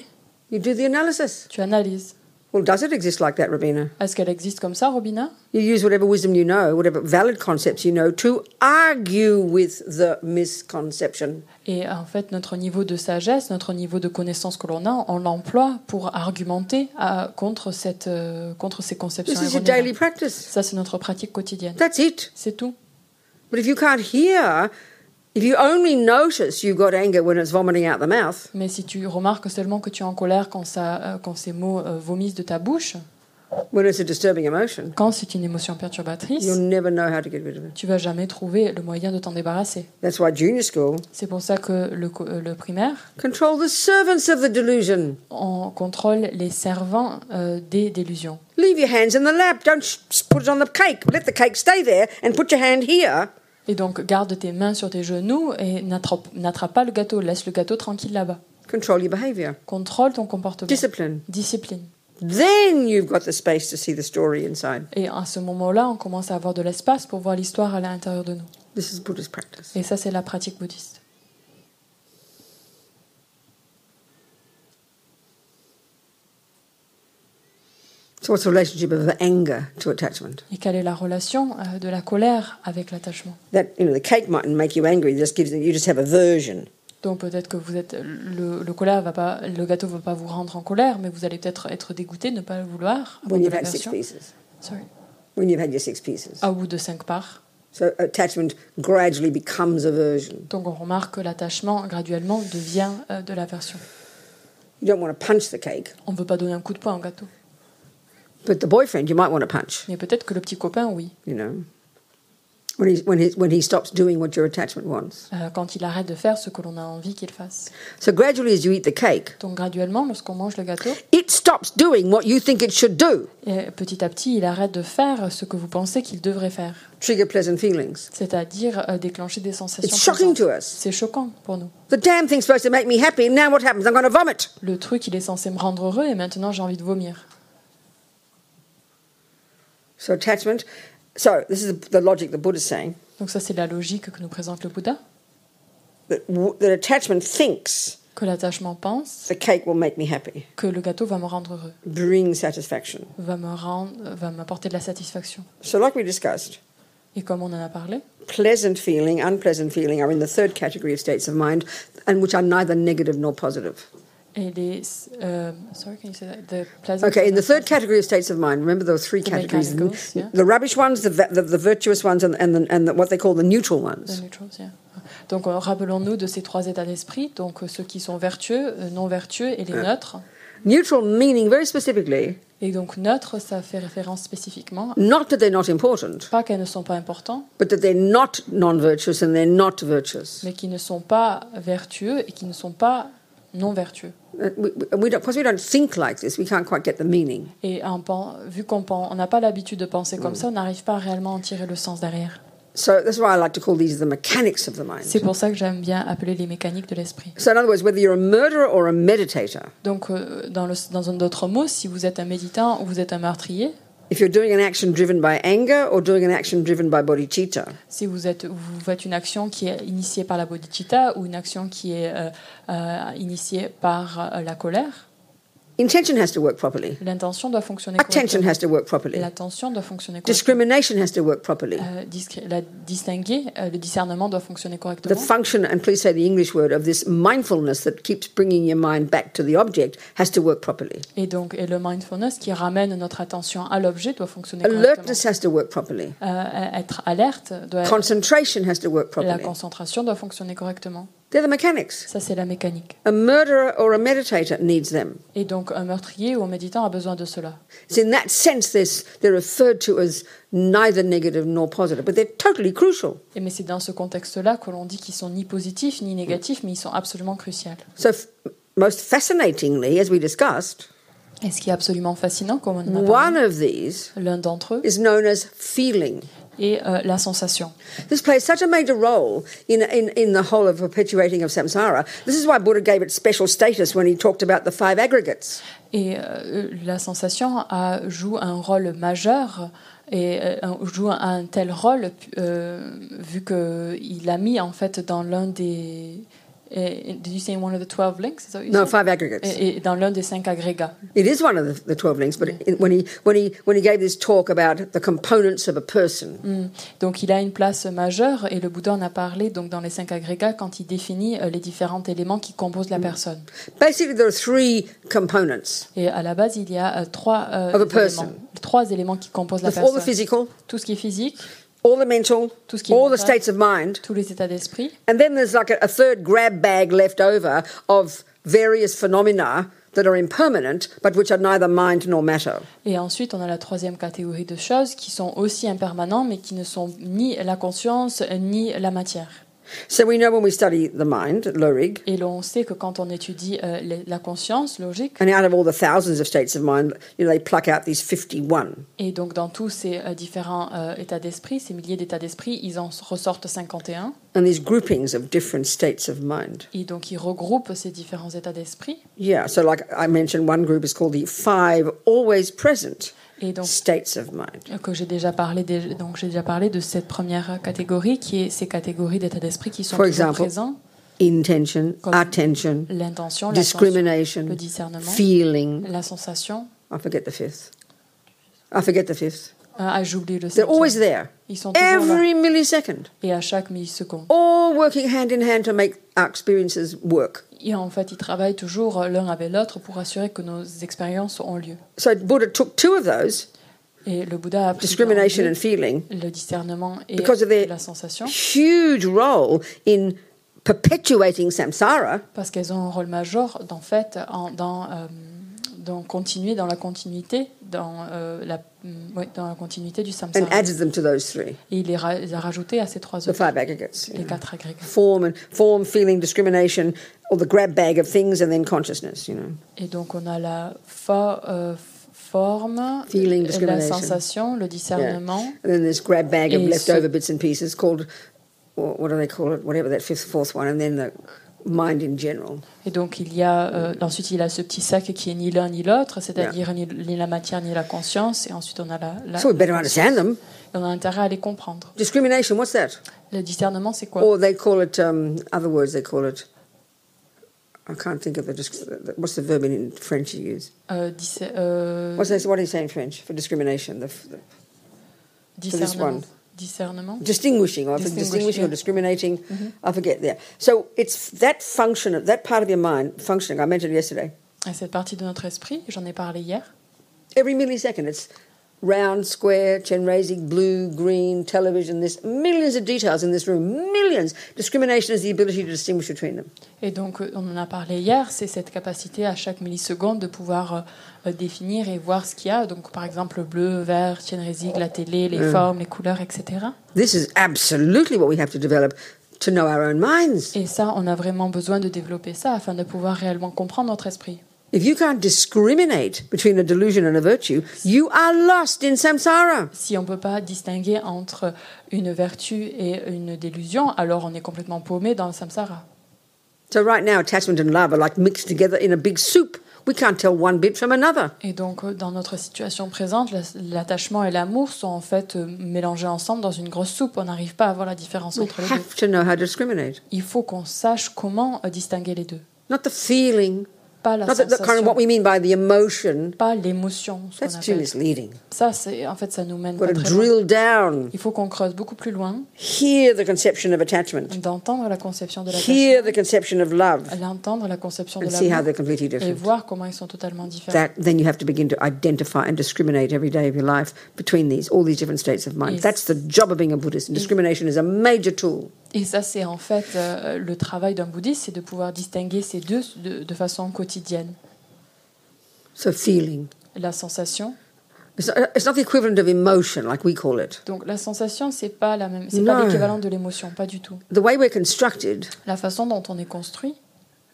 you do the analysis. tu analyses. Well, does it exist like that, Rabina? Est-ce qu'elle existe comme ça, Robina? You use whatever wisdom you know, whatever valid concepts you know, to argue with the misconception. Et en fait, notre niveau de sagesse, notre niveau de connaissance que l'on a, on l'emploie pour argumenter à- contre, cette, euh, contre ces conceptions This is your daily practice. Ça, c'est notre pratique quotidienne. That's it. C'est tout. But if you can't hear, Mais si tu remarques seulement que tu es en colère quand, ça, euh, quand ces mots euh, vomissent de ta bouche, when it's a disturbing emotion, quand c'est une émotion perturbatrice, you'll never know how to get rid of it. tu vas jamais trouver le moyen de t'en débarrasser. That's why junior school C'est pour ça que le, euh, le primaire, control the servants of the delusion. on contrôle les servants euh, des délusions. Leave your hands in the lap. Don't put it on the cake. Let the cake stay there and put your hand here. Et donc, garde tes mains sur tes genoux et n'attrape n'attrape pas le gâteau. Laisse le gâteau tranquille là-bas. Control your behavior. Contrôle ton comportement. Discipline. Discipline. Then you've got the space to see the story inside. Et à ce moment-là, on commence à avoir de l'espace pour voir l'histoire à l'intérieur de nous. This is Buddha's practice. Et ça, c'est la pratique bouddhiste. So, what's the relationship of anger to attachment? Et quelle est la relation euh, de la colère avec l'attachement? That you know, the cake mightn't make you angry. It just gives you just have aversion. Donc peut-être que vous êtes le, le colère va pas le gâteau va pas vous rendre en colère, mais vous allez peut-être être dégoûté, ne pas le vouloir. When you've had six pieces. Sorry. When you've had your six pieces. À bout de cinq parts. So attachment gradually becomes aversion. Donc on remarque que l'attachement graduellement devient euh, de l'aversion. You don't want to punch the cake, On ne veut pas donner un coup de poing au gâteau. But the boyfriend you might want to punch. Mais peut-être que le petit copain, oui. You know, when he when he when he stops doing what your attachment wants. Euh, quand il arrête de faire ce que l'on a envie qu'il fasse. So gradually, as you eat the cake, Donc graduellement, lorsqu'on mange le gâteau, it stops doing what you think it should do. et petit à petit, il arrête de faire ce que vous pensez qu'il devrait faire. Trigger pleasant feelings. C'est-à-dire euh, déclencher des sensations. It's shocking to us. C'est choquant pour nous. The damn thing's supposed to make me happy. Now what happens? I'm going to vomit. Le truc, il est censé me rendre heureux et maintenant j'ai envie de vomir. So attachment. So this is the logic the Buddha's saying Donc ça, c'est la logique que nous présente le Bouddha. that, that attachment thinks que l'attachement pense the cake will make me happy, que le gâteau va me rendre heureux, bring satisfaction. va me rendre, va m'apporter de la satisfaction. So, like we discussed, Et comme on en a parlé, pleasant feeling, unpleasant feeling are in the third category of states of mind, and which are neither negative nor positive. Et les euh, sorry, can you say that? The pleasant Okay, in the third catergory of states of mind, remember there were three The categories: yeah. the rubbish ones, the, the, the virtuous ones, and and, the, and the, what they call the neutral The ones. neutrals, yeah. Donc euh, rappelons-nous de ces trois états d'esprit, donc euh, ceux qui sont vertueux, euh, non vertueux et les neutres. Neutral meaning very specifically Et donc neutre, ça fait référence spécifiquement, not that they're not important, pas qu'elles ne sont pas importantes, but that they're not non-virtuous and they're not virtuous. mais qui ne sont pas vertueux et qui ne sont pas non vertueux. Et vu qu'on n'a pas l'habitude de penser comme ça, on n'arrive pas à réellement en tirer le sens derrière. So that's why I like to call these the mechanics of the mind. C'est pour ça que j'aime bien appeler les mécaniques de l'esprit. So in other words, whether you're a murderer or a meditator, Donc, euh, dans, le, dans un d'autres mots, si vous êtes un méditant ou vous êtes un meurtrier, if you're doing an action driven by anger or doing an action driven by bodhicitta, si vous, êtes, vous faites une action qui est initiée par la bodhicitta ou une action qui est euh, euh, initiée par euh, la colère, intention has to work properly. l'intention doit fonctionner Attention correctement. has to work properly. L'attention doit fonctionner correctement. Discrimination has to work properly. Euh, discri- la distinguer, euh, le discernement doit fonctionner The correctement. function, and please say the English word, of this mindfulness that keeps bringing your mind back to the object has to work properly. Et donc, et le mindfulness qui ramène notre attention à l'objet doit fonctionner correctement. Alertness has to work properly. Euh, être alerte, doit Concentration has to work la properly. concentration doit fonctionner correctement. They're the mechanics. Ça, c'est la mécanique. A murderer or a meditator needs them. Et donc, un meurtrier ou un méditant a besoin de cela. It's in that sense they're referred to as neither negative nor positive, but they're totally crucial. Et mais c'est dans ce contexte-là que l'on dit qu'ils sont ni positifs ni négatifs, mais ils sont absolument cruciaux. So, most fascinatingly, as we discussed, Et ce qui est absolument fascinant, comme on a parlé, one of these l'un d'entre eux is known as feeling. Est euh, la sensation. This plays such a major role in, in, in the whole of perpetuating of samsara. This is why Buddha gave it special status when he talked about the five aggregates. Et euh, la sensation a, joue un rôle majeur et euh, joue un tel rôle euh, vu qu'il a mis en fait dans l'un des... eh, Did you say one of the 12 links? Is that you No, said? five aggregates. Et, et dans l'un des cinq agrégats. It is one of the, the 12 links, but in, when, he, when, he, when he gave this talk about the components of a person, Mm. Donc il a une place majeure et le Bouddha en a parlé donc dans les cinq agrégats quand il définit euh, les différents éléments qui composent la personne. basically there are three components Et à la base, il y a euh, trois, euh, Of a person. éléments, trois éléments qui composent la all the personne. physical, Tout ce qui est physique, all the mental, Tout ce qui all the mental. states of mind. tous les états d'esprit. And then there's like a, a third grab bag left over of various phenomena that are impermanent, but which are neither mind nor matter. Et ensuite, on a la troisième catégorie de choses qui sont aussi impermanents, mais qui ne sont ni la conscience ni la matière. So we know when we study the mind, Lorig, Et l'on sait que quand on étudie euh, la conscience logique, and out of all the thousands of states of mind, you know, they pluck out these 51. et donc dans tous ces euh, différents euh, états d'esprit, ces milliers d'états d'esprit, ils en ressortent 51. And these groupings of different states of mind. Et donc ils regroupent ces différents états d'esprit. Yeah, so like I mentioned, one group is called the five always present Et donc states of mind. que j'ai déjà parlé dé- donc j'ai déjà parlé de cette première catégorie qui est ces catégories d'états d'esprit qui sont For toujours example, présents Intention, attention, l'intention discrimination, le discernement feeling. la sensation I forget the fifth. I forget the fifth. Ah ah, j'oublie le They're always there, ils sont toujours là. every millisecond, et à chaque milliseconde. All working hand in hand to make our experiences work. et en fait ils travaillent toujours l'un avec l'autre pour assurer que nos expériences ont lieu. So Buddha took two of those, et le Bouddha a pris discrimination en and feeling, le discernement et Because of their- la sensation. huge role in perpetuating samsara, parce qu'elles ont un rôle majeur dans fait en- dans euh, dans continuer dans la continuité dans euh, la mm, dans la continuité du and samsara added them to those three, et il les, ra- les a rajoutés à ces trois the autres. five aggregates. les quatre agrégats Form and form, feeling, discrimination, or the grab bag of things, and then consciousness. You know, Et donc on a la euh, forme, Feeling, la sensation, le discernement, and then this grab bag of leftover ce- bits and pieces called, what do they call it? Whatever that fifth, fourth one, and then the mind in general. et donc il y a euh, ensuite il a ce petit sac qui est ni l'un ni l'autre, c'est-à-dire ni, ni la matière ni la conscience, et ensuite on a la, la So we better understand them. on a intérêt à les comprendre. Discrimination, what's that? Le discernement c'est quoi? Or they call it um, other words. They call it I can't think of the, what's the verb in French you use? Dis- euh, What's this, what do you say in French for discrimination? The, the discernement. one. Discernement. distinguishing or Distinguish, distinguishing or discriminating. I forget there. So it's that function, that part of your mind functioning. I mentioned yesterday. Et cette partie de notre esprit, j'en ai parlé hier. Every millisecond, it's round, square, Chenrezig, blue, green, television. There's millions of details in this room. Millions. Discrimination is the ability to distinguish between them. Et donc, euh, on en a parlé hier, c'est cette capacité à chaque milliseconde de pouvoir euh, euh, définir et voir ce qu'il y a. Donc, par exemple, le bleu, vert, Chenrezig, la télé, les formes, les couleurs, etc. This is absolutely what we have to develop to know our own minds. Et ça, on a vraiment besoin de développer ça afin de pouvoir réellement comprendre notre esprit. If you can't discriminate between a delusion and a virtue, you are lost in samsara. Si on ne peut pas distinguer entre une vertu et une délusion, alors on est complètement paumé dans le samsara. So right now, attachment and love are like mixed together in a big soup. We can't tell one bit from another. Et donc, euh, dans notre situation présente, la- l'attachement et l'amour sont en fait euh, mélangés ensemble dans une grosse soupe. On n'arrive pas à voir la différence We entre les deux. have to know how to discriminate. Il faut qu'on sache comment euh, distinguer les deux. Not the feeling, Pas la not the, the kind of what we mean by the emotion. Pas l'émotion. That's too misleading. Ça, c'est en fait, ça nous mène got to très loin. drill down, Il faut qu'on creuse beaucoup plus loin, hear the conception of attachment, d'entendre la conception de hear the conception of love, d'entendre la conception de and see how l'amour they're completely et different. voir comment ils sont totalement différents. That then you have to begin to identify and discriminate every day of your life between these, all these different states of mind. Yes. That's the job of being a Buddhist. And discrimination is a major tool. Et ça, c'est en fait euh, le travail d'un bouddhiste, c'est de pouvoir distinguer ces deux de, de façon quotidienne. So feeling. La sensation. It's not, it's not the equivalent of emotion, like we call it. Donc la sensation, c'est pas la même, c'est pas l'équivalent de l'émotion, pas du tout. The way we're constructed, La façon dont on est construit,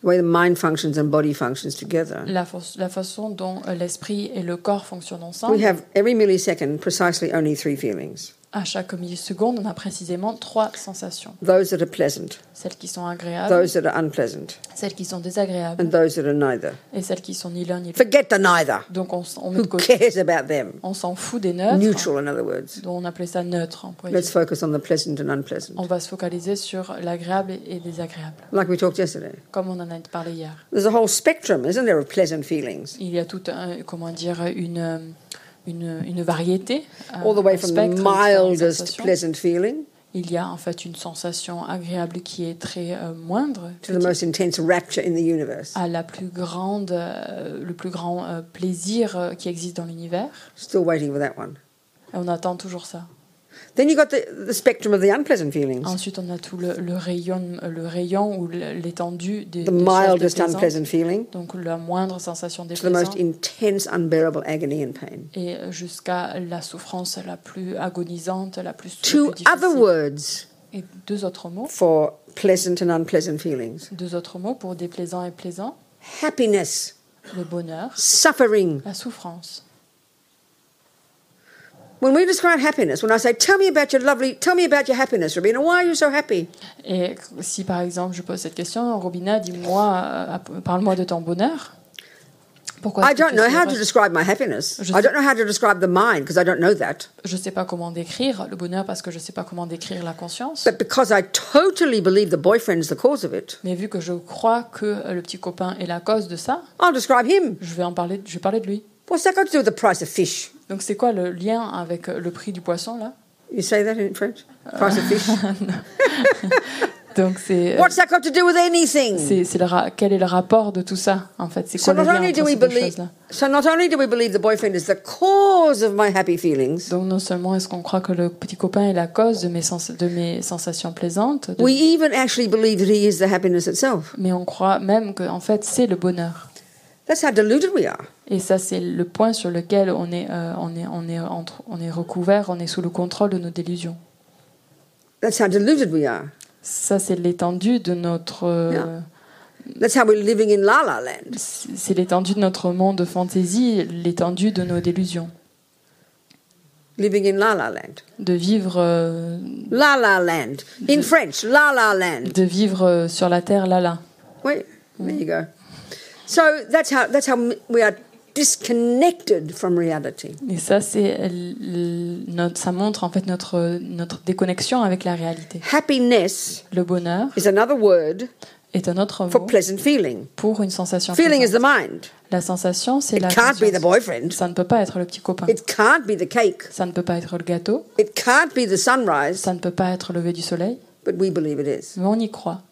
the way the mind functions and body functions together, la, fa- la façon dont euh, l'esprit et le corps fonctionnent we ensemble, have every millisecond precisely only three feelings à chaque milliseconde, on a précisément trois sensations. those that are pleasant, Celles qui sont agréables, those that are unpleasant, celles qui sont désagréables and those that are neither. et celles qui sont ni l'un ni l'autre. Forget the neither. Donc on, on met Who de côté, cares about them? on s'en fout des neutres, Neutral, in other words. dont on appelait ça neutre. pourrait Let's focus on the pleasant and unpleasant, On va se focaliser sur l'agréable et désagréable, like we talked yesterday. comme on en a parlé hier. There's a whole spectrum, isn't there, of pleasant feelings? Il y a tout un, comment dire, une, une, une variété. euh, All the way from the mildest pleasant feeling Il y a en fait une sensation agréable qui est très euh, moindre, to the most intense rapture in the universe. à la plus grande, euh, le plus grand euh, plaisir euh, qui existe dans l'univers. Still waiting for that one. Et on attend toujours ça. Then you got the, the spectrum of the unpleasant feelings, Ensuite, on a tout le, le rayon, le rayon ou l'étendue des, the des mildest unpleasant feeling. Donc la moindre sensation to the most déplaisante. intense, unbearable agony and pain. et jusqu'à la souffrance la plus agonisante, la plus, Two plus other words Et deux autres mots, for pleasant and unpleasant feelings. Deux autres mots pour déplaisant et plaisant, happiness, le bonheur, suffering. la souffrance. When we describe happiness, when I say, Tell me about your lovely, tell me about your happiness, Rabina, why are you so happy? Et si par exemple je pose cette question, Robina, dis-moi, euh, parle-moi de ton bonheur. Pourquoi I don't know how to describe my happiness. Je I don't know how to describe the mind because I don't know that. Je sais pas comment décrire le bonheur parce que je ne sais pas comment décrire la conscience. But because I totally believe the boyfriend is the cause of it, Mais vu que je crois que euh, le petit copain est la cause de ça, I'll describe him. je vais en parler, je vais parler de lui. What's that got to do with the price of fish? Donc c'est quoi le lien avec euh, le prix du poisson là? You say that in French? Price of fish? Donc c'est euh, What's that got to do with anything? c'est c'est le ra- quel est le rapport de tout ça en fait? C'est So quoi le not lien only do entre we ces believe, choses là so not only do we believe the boyfriend is the cause of my happy feelings, Donc non seulement est-ce qu'on croit que le petit copain est la cause de mes, sens- de mes sensations plaisantes, de- we even actually believe that he is the happiness itself. mais on croit même que en fait c'est le bonheur. That's how deluded we are. Et ça c'est le point sur lequel on est, euh, on est, on est, entre- on est recouvert, on est sous le contrôle de nos délusions. That's how deluded we are. Ça c'est l'étendue de notre, euh, Yeah. That's how we're living in la la land. c'est l'étendue de notre monde de fantaisie, l'étendue de nos délusions, Living in la la land. de vivre, euh, La la land. In French, la la land. de vivre euh, sur la terre là là. Wait, there you go. So that's how that's how m- we are disconnected from reality. Et ça c'est notre, ça montre en fait notre, notre déconnexion avec la réalité. Happiness Le bonheur is another word est un autre for mot pleasant feeling. pour une sensation Feeling is the mind. La sensation, c'est la It can't be the boyfriend. Ça ne peut pas être le petit copain. It can't be the cake. Ça ne peut pas être le gâteau. It can't be the sunrise. Ça ne peut pas être le lever du soleil. But we believe it is. Mais on y croit.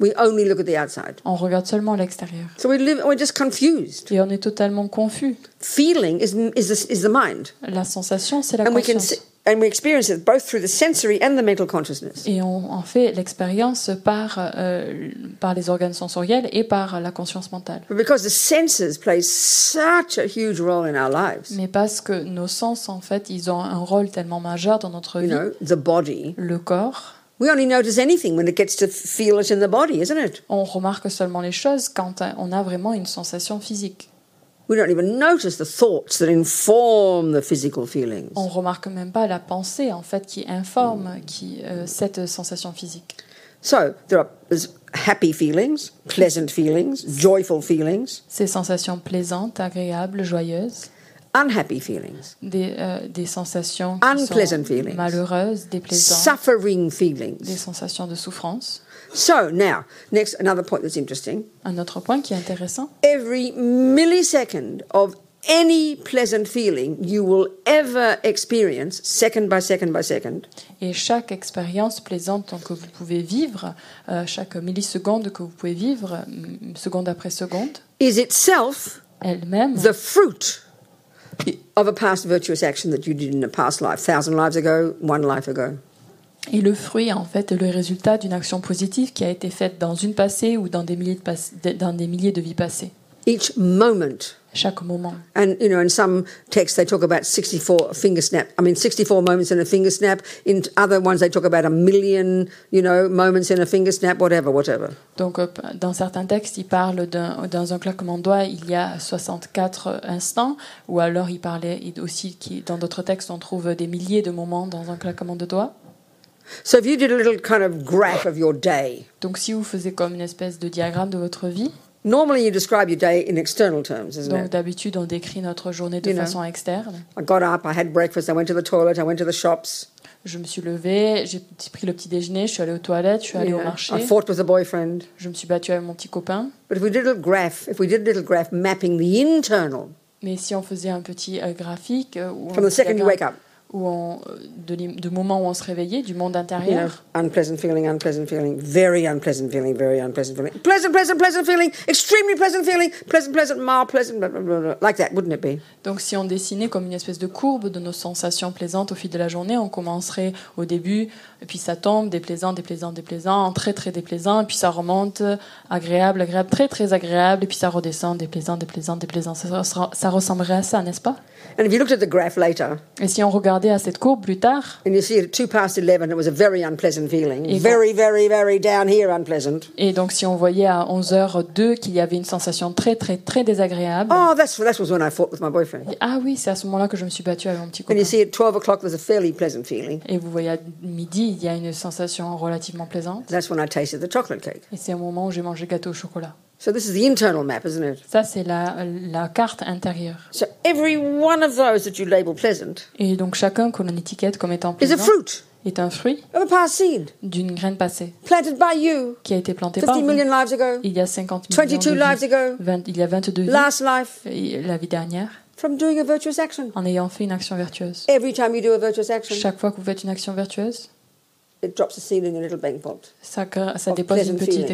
We only look at the outside. On regarde seulement l'extérieur. So we live, we're just confused. Et on est totalement confus. Feeling is, is, the, is the mind. La sensation, c'est la And we, can conscience. and we experience it both through the sensory and the mental consciousness. Et on en fait l'expérience par, euh, par les organes sensoriels et par la conscience mentale. But because the senses play such a huge role in our lives, Mais parce que nos sens, en fait, ils ont un rôle tellement majeur dans notre you vie. know, the body, Le corps, we only notice anything when it gets to feel it in the body, isn't it? on remarque seulement les choses quand on a vraiment une sensation physique. We don't even notice the thoughts that inform the physical feelings. On remarque même pas la pensée, en fait, qui informe qui, euh, cette sensation physique. So there are happy feelings, pleasant feelings, joyful feelings, Ces sensations plaisantes, agréables, joyeuses, unhappy feelings, des, euh, des sensations Unpleasant feelings. malheureuses, déplaisantes, suffering des feelings. sensations de souffrance. So now, next, another point that's interesting. Un autre point qui est intéressant, Every millisecond of any pleasant feeling you will ever experience, second by second by second, et chaque expérience plaisante que vous pouvez vivre, euh, chaque milliseconde que vous pouvez vivre, mm, seconde après seconde, is itself elle-même the fruit of a past virtuous action that you did in a past life, thousand lives ago, one life ago. est le fruit, en fait, le résultat d'une action positive qui a été faite dans une passée ou dans des milliers de- dans des milliers de vies passées. Each moment. Chaque moment. And, you know, in some texts they talk about 64 finger snap. I mean, 64 moments in a finger snap. In other ones they talk about a million, you know, moments in a finger snap, whatever, whatever. Donc, euh, dans certains textes, il parle d'un, dans un claquement de doigts, il y a 64 instants, ou alors il parlait aussi, qui, dans d'autres textes, on trouve des milliers de moments dans un claquement de doigts. So if you did a little kind of graph of your day, Donc, si vous faisiez comme une espèce de diagramme de votre vie, normally you describe your day in external terms, isn't donc it? d'habitude, on décrit notre journée de You know. façon externe. I got up, I had breakfast, I went to the toilet, I went to the shops. Je me suis levée, j'ai pris le petit déjeuner, je suis allée aux toilettes, je suis allée you au know. marché, I fought with a boyfriend. je me suis battue avec mon petit copain. But if we did a little graph, if we did a little graph mapping the internal Mais si on faisait un petit euh, graphique euh, où from on, the second you wake up, où on, euh, de, de moment où on se réveillait, du monde intérieur, unpleasant feeling, unpleasant feeling, very unpleasant feeling, very unpleasant feeling, pleasant, pleasant, pleasant feeling, extremely pleasant feeling, pleasant, pleasant, mild, pleasant, blah, blah, blah, like that, wouldn't it be? Donc si on dessinait comme une espèce de courbe de nos sensations plaisantes au fil de la journée, on commencerait au début, et puis ça tombe, déplaisant, déplaisant, déplaisant, très très déplaisant, et puis ça remonte, agréable, agréable, très très agréable, et puis ça redescend, déplaisant, déplaisant, déplaisant. Ça, ça- ça ressemblerait à ça, n'est-ce pas? And if you looked at the graph later, Et si on à cette courbe plus tard, and you see it at two past 11, it was a very unpleasant feeling, Et very, very, very down here unpleasant. et donc si on voyait à 11h02 qu'il y avait une sensation très très très désagréable, Oh, that's, that was when I fought with my boyfriend. ah oui, c'est à ce moment-là que je me suis battue avec mon petit And copain. you see at 12 o'clock, there's a fairly pleasant feeling. Et vous voyez à midi, il y a une sensation relativement plaisante. That's when I tasted the chocolate cake. Et c'est au moment où j'ai mangé gâteau au chocolat. So this is the internal map, isn't it? Ça, c'est la, la carte intérieure. So every one of those that you label pleasant Et donc chacun qu'on étiquette comme étant is a plaisant fruit est un fruit of a past seed d'une graine passée planted by you qui a été plantée par 50 vous million lives ago, il y a 50 millions 22 de lives vies. ago, 20 il y a 22 vies last life, et la vie dernière from doing a virtuous action. en ayant fait une action vertueuse. Every time you do a virtuous action, Chaque fois que vous faites une action vertueuse, it drops a seed in your little bank vault. ça, dépose une petite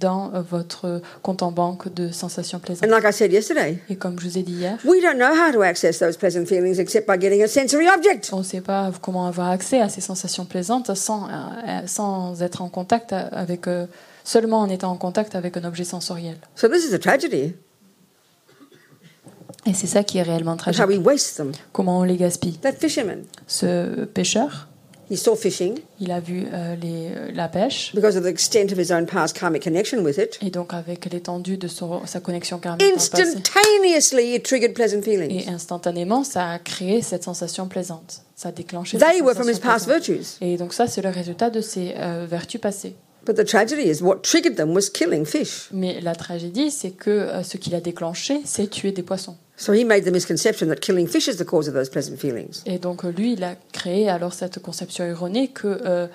dans euh, votre compte en banque de sensations And plaisantes. like I said yesterday, Et comme je vous ai dit hier, we don't know how to access those pleasant feelings except by getting a sensory object. on ne sait pas comment avoir accès à ces sensations plaisantes sans, euh, euh, sans être en contact avec, seulement en étant en contact avec un objet sensoriel. So this is a tragedy. Et c'est ça qui est réellement tragique. how we waste them. Comment on les gaspille. That fisherman, Ce pêcheur, he saw fishing il a vu euh, les, euh, la pêche, because of the extent of his own past karmic connection with it. et donc avec l'étendue de son- sa connexion karmique. Instantaneously, it triggered pleasant Et feelings. instantanément, ça a créé cette sensation plaisante. Ça a déclenché They were from his past plaisante. virtues. Et donc ça, c'est le résultat de ses euh, vertus passées. But the tragedy is what triggered them was killing fish. Mais la tragédie, c'est que euh, ce qu'il a déclenché, c'est tuer des poissons. So he made the misconception that killing fish is the cause of those pleasant feelings. Et donc euh, lui, il a créé alors cette conception erronée que euh,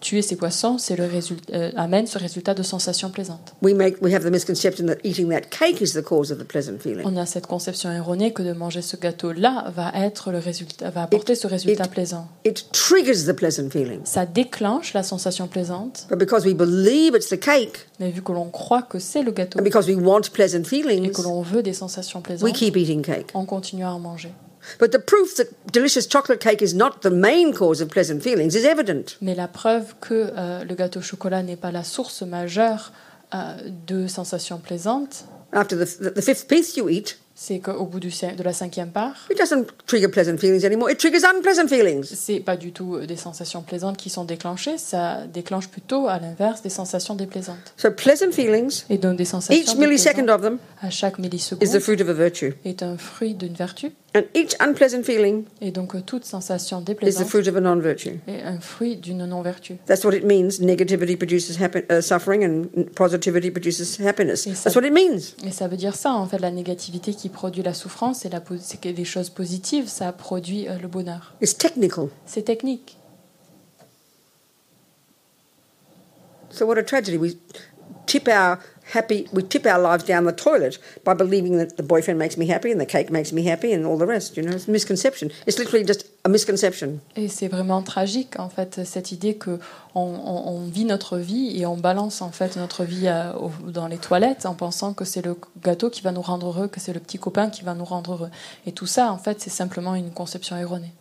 tuer ces poissons, c'est le résultat, euh, amène ce résultat de sensations plaisantes. We make we have the misconception that eating that cake is the cause of the pleasant feeling. On a cette conception erronée que de manger ce gâteau-là va être le résultat, va apporter ce résultat it- plaisant. It triggers the pleasant feeling. Ça déclenche la sensation plaisante, But because we believe it's the cake mais vu que l'on croit que c'est le gâteau and because we want pleasant et feelings, que l'on veut des sensations we plaisantes, keep eating cake. on continue à en manger. But the proof that delicious chocolate cake is not the main cause of pleasant feelings is evident. Mais la preuve que euh, le gâteau au chocolat n'est pas la source majeure euh, de sensations plaisantes, After the, the, the fifth piece you eat, c'est qu'au bout du de la cinquième part, it doesn't trigger pleasant feelings anymore. It triggers unpleasant feelings. c'est pas du tout des sensations plaisantes qui sont déclenchées, ça déclenche plutôt à l'inverse des sensations déplaisantes. So pleasant feelings, Et donc des sensations each millisecond of them, à chaque is the milliseconde fruit of a virtue. est un fruit d'une vertu, And each unpleasant feeling et donc euh, toute sensation is the déplaisante fruit of a non-virtue. est un fruit d'une non-vertu. That's what it means. Negativity produces uh, suffering, and positivity produces happiness. Ça- That's what it means. Et ça veut dire ça, en fait, la négativité qui produit la souffrance et la po- c'est que des choses positives, ça produit euh, le bonheur. It's technical. C'est technique. So what a tragedy. We tip our happy, we tip our lives down the toilet by believing that the boyfriend makes me happy and the cake makes me happy and all the rest. You know, it's a misconception. It's literally just a misconception. Et c'est vraiment tragique, en fait, cette idée que on, on- on vit notre vie et on balance, en fait, notre vie à- au- dans les toilettes en pensant que c'est le gâteau qui va nous rendre heureux, que c'est le petit copain qui va nous rendre heureux. Et tout ça, en fait, c'est simplement une conception erronée.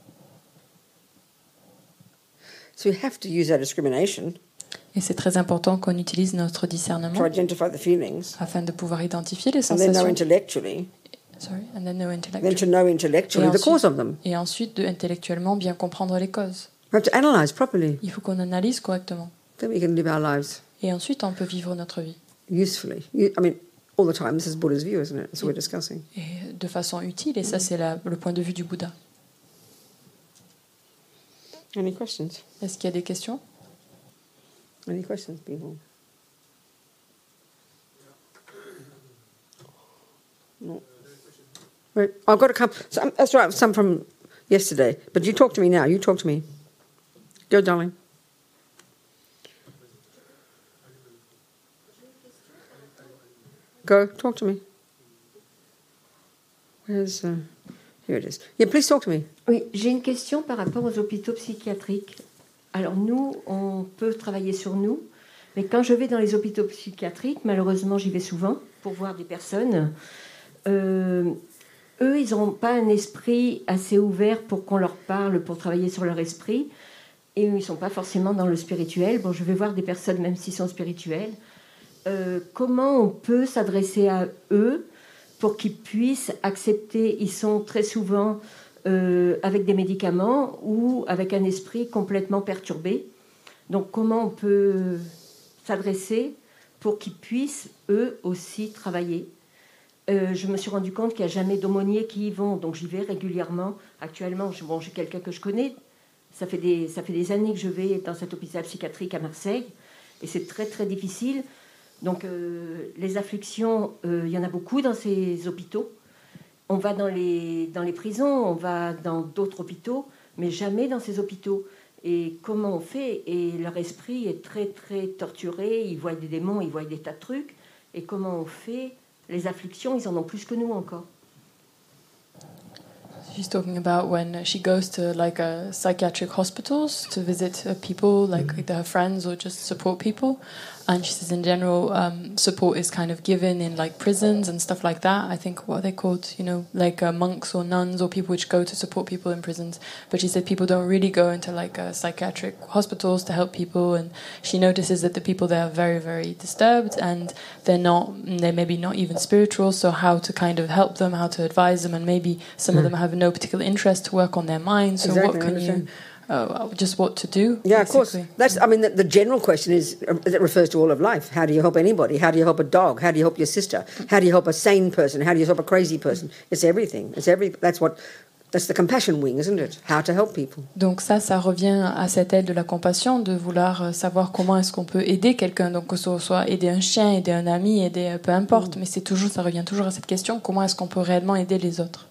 So we have to use our discrimination Et c'est très important qu'on utilise notre to discernement identify the feelings, afin de pouvoir identifier les and then know sensations. intellectually, Sorry, and then know then intellectually. to know intellectually Et the ensuite- cause of them. Et ensuite, de intellectuellement bien comprendre les causes. We have to analyze properly. Il faut qu'on analyse correctement. Then we can live our lives Et ensuite, on peut vivre notre vie. usefully. You- I mean, all the time. This is Buddha's view, isn't it? That's what we're discussing. Et de façon utile. Et ça, c'est la- le point de vue du Bouddha. Any questions? Est-ce qu'il y a des questions? Any questions, people? No. Right. I've got to come. Some, that's right. Some from yesterday. But you talk to me now. You talk to me. Go, darling. Go. Talk to me. Where's? Uh, here it is. Yeah. Please talk to me. Oui, j'ai une question par rapport aux hôpitaux psychiatriques. Alors nous, on peut travailler sur nous, mais quand je vais dans les hôpitaux psychiatriques, malheureusement j'y vais souvent pour voir des personnes, euh, eux, ils n'ont pas un esprit assez ouvert pour qu'on leur parle, pour travailler sur leur esprit, et ils ne sont pas forcément dans le spirituel. Bon, je vais voir des personnes, même s'ils sont spirituels. Euh, comment on peut s'adresser à eux pour qu'ils puissent accepter, ils sont très souvent euh, avec des médicaments ou avec un esprit complètement perturbé. Donc comment on peut s'adresser pour qu'ils puissent eux aussi travailler? Euh, Je me suis rendu compte qu'il n'y a jamais d'aumôniers qui y vont, donc j'y vais régulièrement. Actuellement, j'ai quelqu'un que je connais. Ça fait, des, années que je vais dans cet hôpital psychiatrique à Marseille et c'est très très difficile. Donc euh, les afflictions, il y en a beaucoup dans ces hôpitaux. On va dans les, dans les prisons, on va dans d'autres hôpitaux, mais jamais dans ces hôpitaux. Et comment on fait? Et leur esprit est très très torturé, ils voient des démons, ils voient des tas de trucs. Et comment on fait? Les afflictions, ils en ont plus que nous encore. She's talking about when she goes to like uh, psychiatric hospitals to visit uh, people, like with her friends or just support people. And she says, in general, um, support is kind of given in like prisons and stuff like that. I think what are they called, you know, like uh, monks or nuns or people which go to support people in prisons. But she said people don't really go into like uh, psychiatric hospitals to help people. And she notices that the people there are very, very disturbed and they're not, they're maybe not even spiritual. So how to kind of help them, how to advise them, and maybe some of them have no particular interest to work on their minds. So Exactly, what can you. Uh, just what to do? Yeah, of course. basically. That's. I mean, the, the general question is uh, that refers to all of life. How do you help anybody? How do you help a dog? How do you help your sister? How do you help a sane person? How do you help a crazy person? It's everything. It's every. That's what That's the compassion wing, isn't it? How to help people. Donc ça, ça revient à cette aile de la compassion, de vouloir euh, savoir comment est-ce qu'on peut aider quelqu'un. Donc que ce soit aider un chien, aider un ami, aider euh, peu importe, mais c'est toujours, ça revient toujours à cette question comment est-ce qu'on peut réellement aider les autres?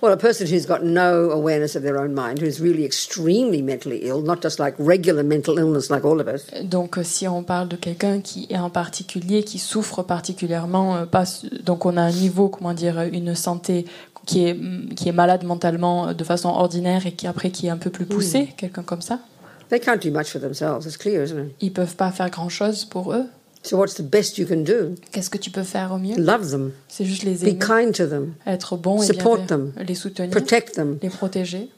Well, a person who's got no awareness of their own mind, who's really extremely mentally ill, not just like regular mental illness like all of us, Donc euh, si on parle de quelqu'un qui est en particulier, qui souffre particulièrement, euh, pas, donc on a un niveau, comment dire, une santé qui est, mm, qui est malade mentalement euh, de façon ordinaire et qui après qui est un peu plus poussé, quelqu'un comme ça, they can't do much for themselves. It's clear, isn't it? ils peuvent pas faire grand-chose pour eux. So what's the best you can do? Qu'est-ce que tu peux faire au mieux Love them, C'est juste les be kind to them, être bon et Support them. les soutenir, protect them. les protéger.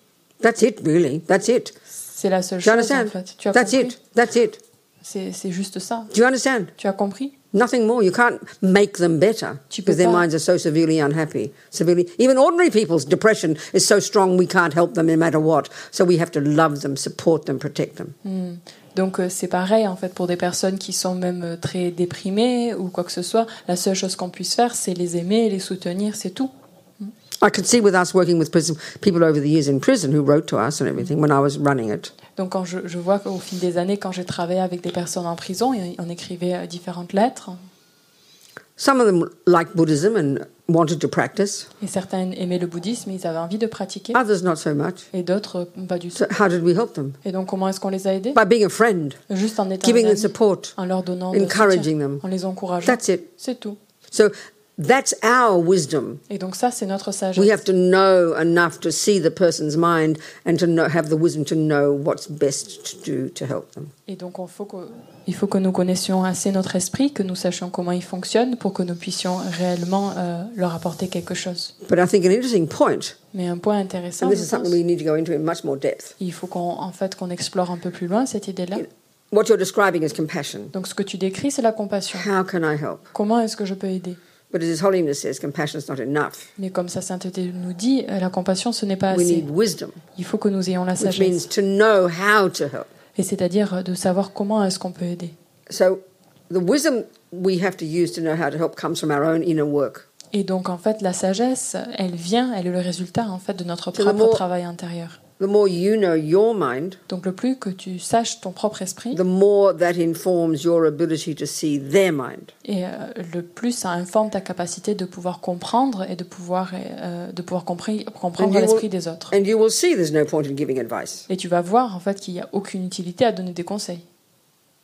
That's it, really. That's it. C'est la seule Do you chose en understand? fait. Tu as That's compris it. That's it. C'est c'est juste ça. Do you understand? Tu as compris Nothing more. You can't make them better because their minds are so severely unhappy. Severely, even ordinary people's depression is so strong we can't help them no matter what. So we have to love them, support them, protect them. Hmm. Donc euh, c'est pareil en fait pour des personnes qui sont même euh, très déprimées ou quoi que ce soit. La seule chose qu'on puisse faire, c'est les aimer, les soutenir, c'est tout. I could see with us working with prison people over the years in prison who wrote to us and everything when I was running it. Donc quand je, je vois qu'au fil des années, quand j'ai travaillé avec des personnes en prison, on écrivait euh, différentes lettres. Some of them liked Buddhism and wanted to practice. Et certains aimaient le bouddhisme, ils avaient envie de pratiquer. Others not so much. Et d'autres, euh, pas du tout. So how did we help them? Et donc comment est-ce qu'on les a aidés? By being a friend, Juste en étant giving un them support. en leur donnant de encouraging soutien, them. en les encourageant. That's it. C'est tout. So that's our wisdom. Et donc ça, c'est notre We sagesse. have to know enough to see the person's mind and to know, have the wisdom to know what's best to do to help them. Et donc on faut que, il faut que nous connaissions assez notre esprit, que nous sachions comment il fonctionne pour que nous puissions réellement euh, leur apporter quelque chose. But I think an interesting point, Mais un point intéressant, and this is something we need to go into in much more depth. il faut qu'on en fait qu'on explore un peu plus loin cette idée-là. What you're describing is compassion. Donc ce que tu décris, c'est la compassion. How can I help? Comment est-ce que je peux aider? But as His Holiness says, compassion is not enough. Mais comme sa sainteté nous dit, euh, la compassion, ce n'est pas We assez. need wisdom, Il faut que nous ayons la which means sagesse. to know how to help. Et c'est-à-dire euh, de savoir comment est-ce qu'on peut aider. So the wisdom we have to use to know how to help comes from our own inner work. Et donc en fait, la sagesse, elle vient, elle est le résultat en fait de notre le propre mot- travail intérieur. The more you know your mind, Donc le plus que tu saches ton propre esprit, the more that informs your ability to see their mind. et euh, le plus ça informe ta capacité de pouvoir comprendre et de pouvoir, euh, de pouvoir comprendre And you l'esprit will- des autres. And you will see there's no point in giving advice. Et tu vas voir en fait qu'il n'y a aucune utilité à donner des conseils.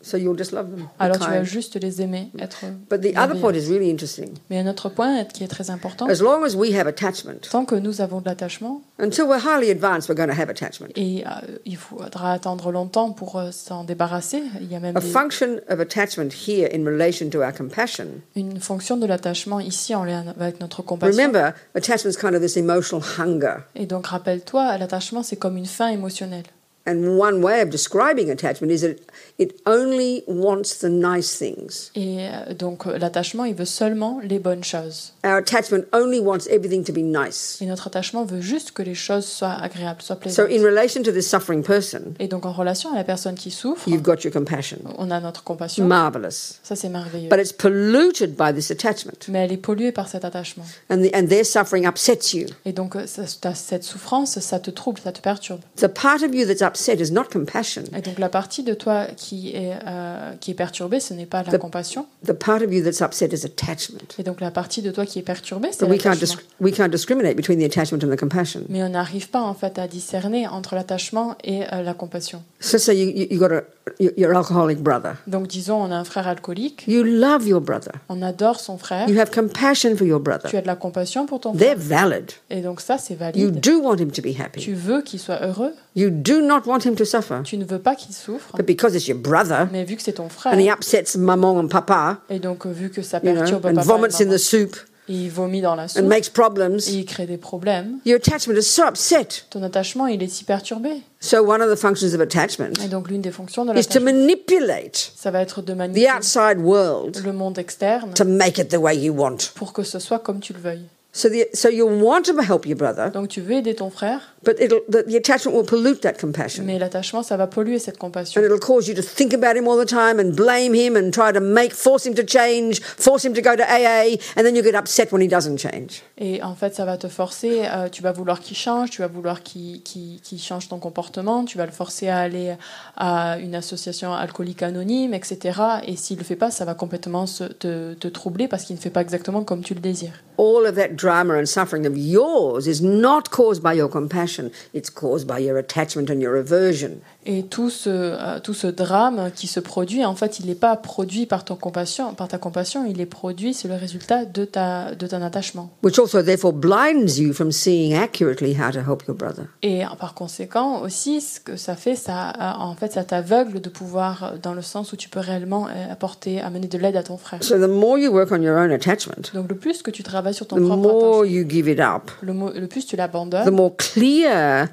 So you'll just love them. Alors tu vas juste les aimer, être. But the other point is really interesting. Mais un autre point qui est très important, As long as we have attachment, tant que nous avons de l'attachement, until we're highly advanced, we're going to have attachment. et euh, il faudra attendre longtemps pour euh, s'en débarrasser. Il y a même A des- function of attachment here in relation to our compassion. une fonction de l'attachement ici en lien avec notre compassion. Remember, attachment is kind of this emotional hunger. Et donc rappelle-toi, l'attachement c'est comme une faim émotionnelle. And one way of describing attachment is that it only wants the nice things. Et donc l'attachement, il veut seulement les bonnes choses. Our attachment only wants everything to be nice. Et notre attachement veut juste que les choses soient agréables, soient So, plaisantes. in relation to this suffering person, Et donc en relation à la personne qui souffre, you've got your compassion. on a notre compassion. Marvelous. Ça c'est merveilleux. But it's polluted by this attachment. Mais elle est polluée par cet attachement. And, the, and their suffering upsets you. Et donc euh, cette souffrance, ça te trouble, ça te perturbe. The part of you that's upset is not compassion. Et donc la partie de toi qui est, euh, qui est perturbée, ce n'est pas la The- compassion. The part of you that's upset is attachment. Et donc la partie de toi qui est perturbée, c'est But we can't, l'attachement. we can't discriminate between the attachment and the compassion. Mais on n'arrive pas en fait à discerner entre l'attachement et euh, la compassion. So, so you, you, you got a, your alcoholic brother. Donc disons, on a un frère alcoolique, You love your brother. on adore son frère, You have compassion for your brother. tu as de la compassion pour ton frère. They're valid. Et donc ça, c'est You valide. do want him to be happy. Tu veux qu'il soit heureux, You do not want him to suffer. tu ne veux pas qu'il souffre, But because it's your brother mais vu que c'est ton frère, and he upsets maman and papa, et donc vu que ça you know, perturbe and papa et vomits in maman, the soup il vomit dans la and soupe, makes problems, et il crée des problèmes, your attachment is so upset. ton attachement, il est si perturbé. So one of the functions of attachment Et donc l'une des fonctions de is to l'attachement, manipulate ça va être de the manipuler outside world le monde externe to make it the way you want. pour que ce soit comme tu le veuilles. So the so you'll want to help your brother, Donc tu veux aider ton frère, but it'll the, the attachment will pollute that compassion. mais l'attachement, ça va polluer cette compassion. And it'll cause you to think about him all the time and blame him and try to make force him to change, force him to go to AA, and then you get upset when he doesn't change. Et en fait, ça va te forcer, euh, tu vas vouloir qu'il change, tu vas vouloir qu'il change ton comportement, tu vas le forcer à aller à une association alcoolique anonyme, etc. Et s'il ne le fait pas, ça va complètement se- te, te troubler parce qu'il ne fait pas exactement comme tu le désires. All of that drama and suffering of yours is not caused by your compassion, it's caused by your attachment and your aversion. Et tout ce, euh, tout ce drame qui se produit, en fait, il n'est pas produit par, ton compassion, par ta compassion, il est produit, c'est le résultat de, ta, de ton attachement. Which also therefore blinds you from seeing accurately how to help your brother. Et par conséquent aussi, ce que ça fait, ça, en fait, ça t'aveugle de pouvoir, dans le sens où tu peux réellement euh, apporter, amener de l'aide à ton frère. So the more you work on your own attachment, Donc le plus que tu travailles sur ton the propre more attachement, you give it up, le, le plus tu the l'abandonnes, more clear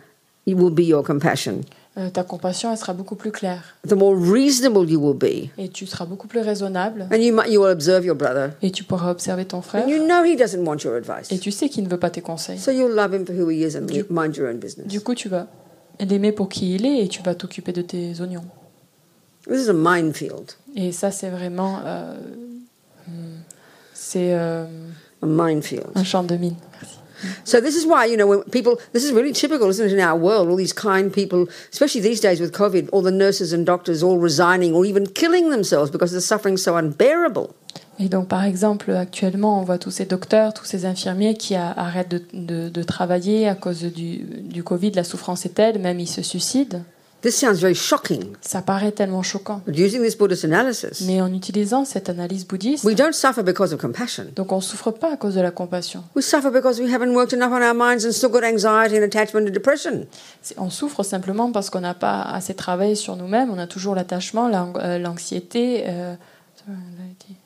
will be your compassion, euh, ta compassion elle sera beaucoup plus claire the more reasonable you will be. et tu seras beaucoup plus raisonnable And you, might, you will observe your brother, et tu pourras observer ton frère and you know he doesn't want your advice. et tu sais qu'il ne veut pas tes conseils. So you'll love him for who he is and Du- mind your own business. Du coup, tu vas l'aimer pour qui il est et tu vas t'occuper de tes oignons. This is a minefield. Et ça, c'est vraiment. euh, hmm, c'est euh, A minefield. un champ de mine. So this is why, you know, when people, this is really typical, isn't it, in our world, all these kind people, especially these days with COVID, all the nurses and doctors all resigning or even killing themselves because the suffering's so unbearable. Et donc, par exemple, actuellement, on voit tous ces docteurs, tous ces infirmiers qui a- arrêtent de, de- de travailler à cause du, du Covid. La souffrance est telle, même ils se suicident. This sounds very shocking. Ça paraît tellement choquant. But using this Buddhist analysis, Mais en utilisant cette analyse bouddhiste, we don't suffer because of compassion. donc on souffre pas à cause de la compassion. We suffer because we haven't worked enough on our minds and still got anxiety and attachment and depression. On souffre simplement parce qu'on n'a pas assez travaillé sur nous-mêmes. On a toujours l'attachement, euh, l'anxiété euh,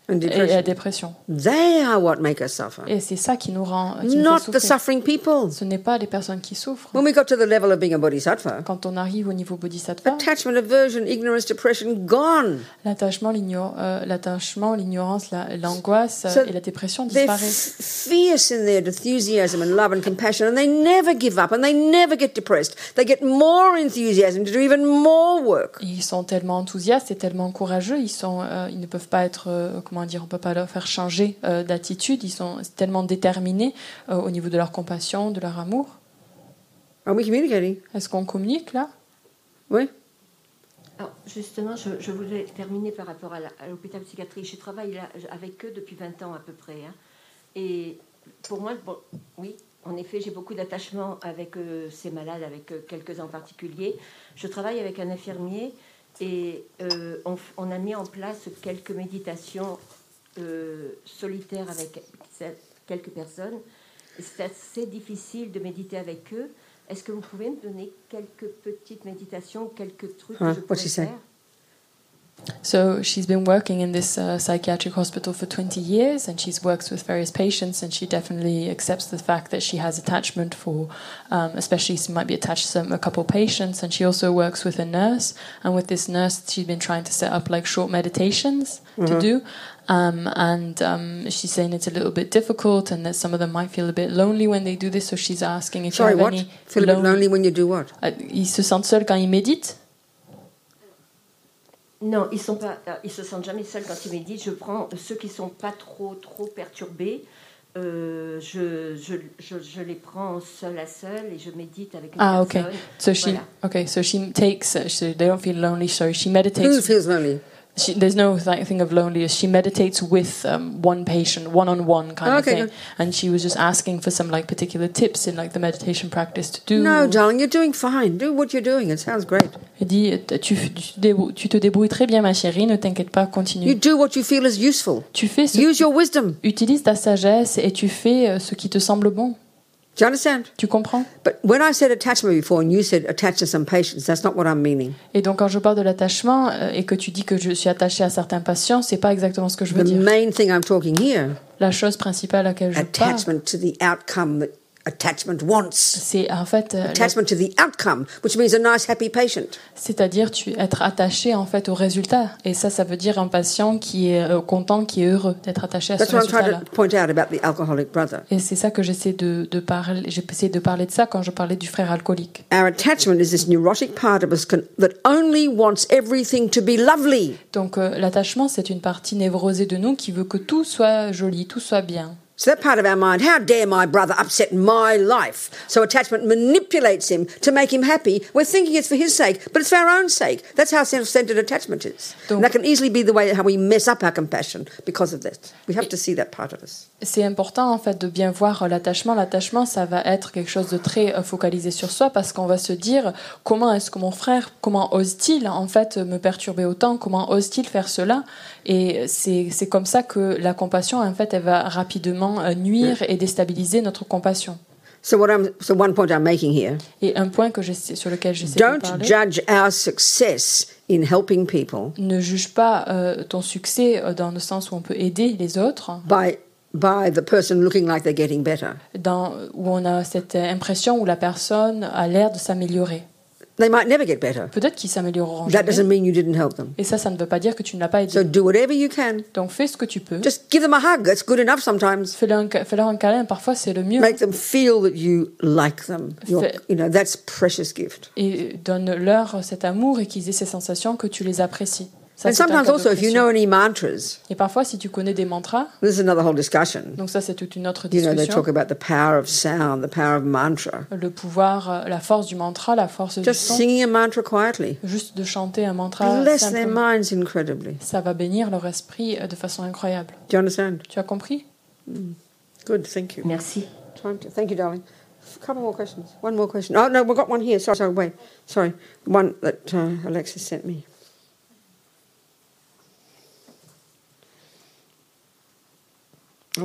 et la dépression. They are what make us suffer, Et c'est ça qui nous rend. Qui nous fait not the suffering people. Ce n'est pas les personnes qui souffrent. When we got to the level of being a bodhisattva, Quand on arrive au niveau bodhisattva, attachment, aversion, ignorance, depression, gone. l'attachement, euh, l'ignorance, la- l'angoisse So et la dépression disparaissent. f- fierce in their enthusiasm and love and compassion, and they never give up and they never get depressed. They get more enthusiasm to do even more work. Ils sont tellement enthousiastes et tellement courageux, ils, sont, euh, ils ne peuvent pas être, euh, comment dire, on peut pas leur faire changer euh, d'attitude, ils sont tellement déterminés euh, au niveau de leur compassion, de leur amour. Are we communicating? Est-ce qu'on communique là? Oui. Alors, justement, je, je voulais terminer par rapport à la- à l'hôpital psychiatrique. Je travaille là, avec eux depuis 20 ans à peu près. hein. Et pour moi, bon, oui, en effet, j'ai beaucoup d'attachement avec euh, ces malades, avec euh, quelques-uns en particulier. Je travaille avec un infirmier et euh, on, a mis en place quelques méditations euh, solitaires avec quelques personnes. C'est assez difficile de méditer avec eux. Est-ce que vous pouvez me donner quelques petites méditations, quelques trucs que je faire? So she's been working in this uh, psychiatric hospital for 20 years and she's worked with various patients and she definitely accepts the fact that she has attachment for, um, especially she might be attached to some, a couple patients and she also works with a nurse and with this nurse she's been trying to set up like short meditations to do um, and um, she's saying it's a little bit difficult and that some of them might feel a bit lonely when they do this so she's asking if Sorry, you have what? any Feel a bit lonely- lonely when you do what? Uh, ils se sentent seuls quand ils méditent Non, ils sont pas, ils se sentent jamais seuls quand ils méditent. Je prends ceux qui sont pas trop trop perturbés. euh, je, je, je, je les prends seul à seul et je médite avec une Ah, okay. personne. So she Voilà. okay. So she takes. So they don't feel lonely. So she Who meditates. feels lonely? She, there's no th- thing of loneliness. She meditates with um, one patient, one on one kind of thing. good. And she was just asking for some like particular tips in like the meditation practice to do. No, darling, you're doing fine. Do what you're doing. It sounds great. Elle dit euh, tu, tu, te tu te débrouilles très bien ma chérie. Ne t'inquiète pas. continue. You do what you feel is useful. Tu fais ce Use your wisdom. utilise ta sagesse et tu fais euh, ce qui te semble bon. Do you understand? Tu comprends? But when I said attachment before and you said attached to some patients, that's not what I'm meaning. Et donc quand je parle de l'attachement euh, et que tu dis que je suis attachée à certains patients, c'est pas exactement ce que je veux The dire. main thing I'm talking here, La chose principale à laquelle je parle, attachment to the outcome that attachment wants. C'est en fait, euh, Attachment to the outcome, which means a nice, happy patient. c'est-à-dire tu être attaché en fait au résultat. Et ça, ça veut dire un patient qui est euh, content, qui est heureux d'être attaché à ce That's what I'm trying résultat-là. to point out about the alcoholic brother. Et c'est ça que j'essaie de, de parler. J'ai essayé de parler de ça quand je parlais du frère alcoolique. Our attachment is this neurotic part of us can, that only wants everything to be lovely. Donc euh, l'attachement, c'est une partie névrosée de nous qui veut que tout soit joli, tout soit bien. So that part of our mind, how dare my brother upset my life? So attachment manipulates him to make him happy. We're thinking it's for his sake, but it's for our own sake. That's how self-centered attachment is. Donc- and that can easily be the way how we mess up our compassion because of that. We have to see that part of us. C'est important en fait de bien voir l'attachement. L'attachement, ça va être quelque chose de très euh, focalisé sur soi parce qu'on va se dire comment est-ce que mon frère, comment ose-t-il en fait me perturber autant, comment ose-t-il faire cela? Et c'est comme ça que la compassion en fait elle va rapidement euh, nuire et déstabiliser notre compassion. So what I'm so one point I'm making here: Et un point que j'essaie- sur lequel j'essaie de don't parler. judge our success in helping people Ne juge pas euh, ton succès euh, dans le sens où on peut aider les autres, by by the person looking like they're getting better. dans, où on a cette impression où la personne a l'air de s'améliorer. They might never get better. Peut-être qu'ils s'amélioreront That jamais. doesn't mean you didn't help them. Et ça, ça ne veut pas dire que tu ne l'as pas aidé. So do whatever you can. Donc fais ce que tu peux. Just give them a hug. That's good enough sometimes. Fais-leur un, câlin, parfois c'est le mieux. Make them feel that you like them. You're, Fait- you know, that's precious gift. Et donne-leur cet amour et qu'ils aient ces sensations que tu les apprécies. Ça, And sometimes also, if you know any mantras, Et parfois, si tu connais des mantras, this is another whole discussion. donc ça c'est toute une autre You know, they discussion. talk about the power of sound, the power of mantra. Le pouvoir, euh, la force du mantra, la force du Just son. singing a mantra quietly Juste de chanter un mantra bless their minds incredibly. ça va bénir leur esprit euh, de façon incroyable. Do you understand? Tu as compris? Good, thank you. Merci. Time to, thank you, darling. A couple more questions. One more question. Oh, no, we've got one here. Sorry, sorry, wait. Sorry. One that uh, Alexis sent me.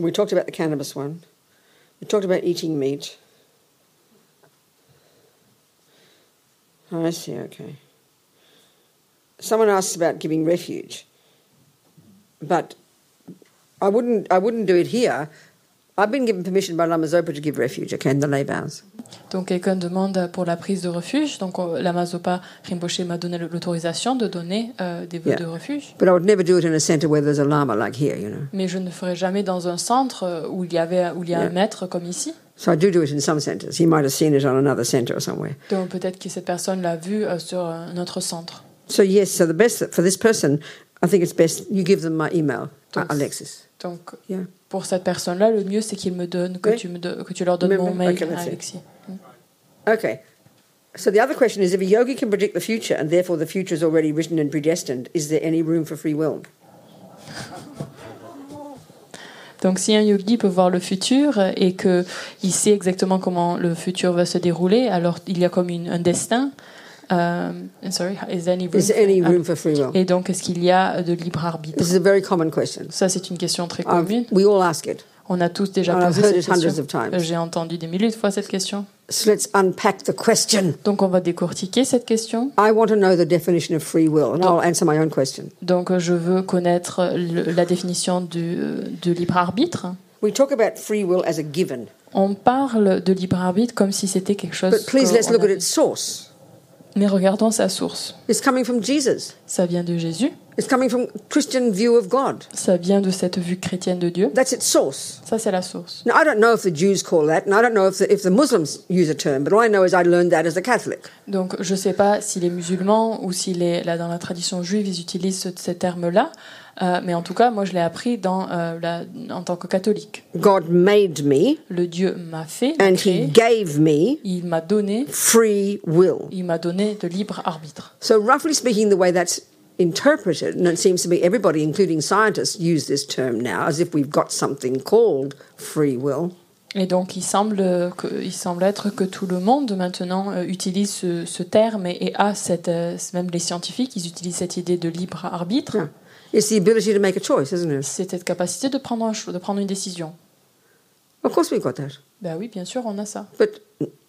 We talked about the cannabis one. We talked about eating meat. Oh, I see, okay. Someone asked about giving refuge. But I wouldn't I wouldn't do it here. I've been given permission by Lama Zopa to give refuge, okay, in the lay vows. Donc quelqu'un demande pour la prise de refuge. Donc euh, la Mazopa Rinpoche m'a donné l'autorisation de donner euh, des vœux Yeah. de refuge. But I would never do it in a centre where there's a lama like here, you know. Mais je ne ferai jamais dans un centre euh, où il y, avait, où il y a un maître comme ici. So I do do it in some centres. He might have seen it on another centre or somewhere. Donc peut-être que cette personne l'a vu euh, sur un autre centre. So yes, so the best for this person, I think it's best you give them my email. Alexis. Donc Yeah. Pour cette personne-là, le mieux c'est qu'il me donne, que, Oui. tu, me do- que tu leur donnes mon mail, ok, merci. Alexis. Okay. So the other question is if a yogi can predict the future and therefore the future is already written and predestined, is there any room for free will? Donc si un yogi peut voir le futur et que il sait exactement comment le futur va se dérouler, alors il y a comme une- un destin. Euh, sorry, is there any room Is there any for- room for free will? Et donc est-ce qu'il y a de libre arbitre? This is a very common question. Ça c'est une question très I've- commune. we all ask it. On a tous déjà I've posé heard cette question. times. J'ai entendu des milliers de fois cette question. So let's unpack the question. Donc on va décortiquer cette question. I want to know the definition of free will, and I'll answer my own question. Donc euh, je veux connaître le- la définition du, de libre arbitre. We talk about free will as a given, On parle de libre arbitre comme si c'était quelque chose. but please let's look at its source. Mais regardons sa source. It's coming from Jesus. Ça vient de Jésus. It's coming from Christian view of God. Ça vient de cette vue chrétienne de Dieu. That's its source. Ça c'est la source. Now I don't know if the Jews call that, and I don't know if the, if the Muslims use a term, but all I know is I learned that as a Catholic. Donc je ne sais pas si les musulmans ou si les, là, dans la tradition juive ils utilisent ce, ces termes-là, euh, mais en tout cas moi je l'ai appris dans, euh, la- en tant que catholique. God made me, Le Dieu m'a fait, and He créé, gave me il m'a donné, free will. il m'a donné de libre arbitre. So roughly speaking, the way that's interpreted, and it seems to me everybody, including scientists, use this term now as if we've got something called free will. Et donc il semble, que, il semble être que tout le monde maintenant euh, utilise ce, ce terme et, et a cette, euh, même les scientifiques, ils utilisent cette idée de libre arbitre. Yeah. It's the ability to make a choice, isn't it? C'est cette capacité de prendre, un, cho- de prendre une décision. Of course, we've got that, Ben oui, bien sûr, on a ça. but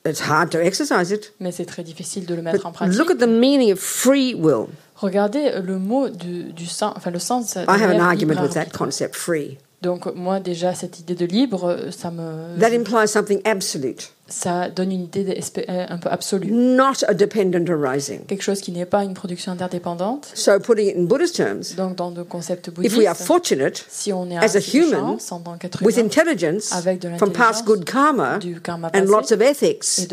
it's hard to exercise it. Mais c'est très difficile de le mettre en But pratique. look at the meaning of free will. Regardez le mot du, du sens, enfin le sens. de I have an argument with that concept, free. Donc moi déjà cette idée de libre, euh, ça me That implies something absolute, ça donne une idée euh, un peu absolue, not a dependent arising. quelque chose qui n'est pas une production interdépendante. So, putting it in Buddhist terms, Donc dans le concept if we are bouddhiste, fortunate si on est as a human, chance en tant qu'être with intelligence avec de from past l'intelligence, good karma du karma and passé lots of ethics, et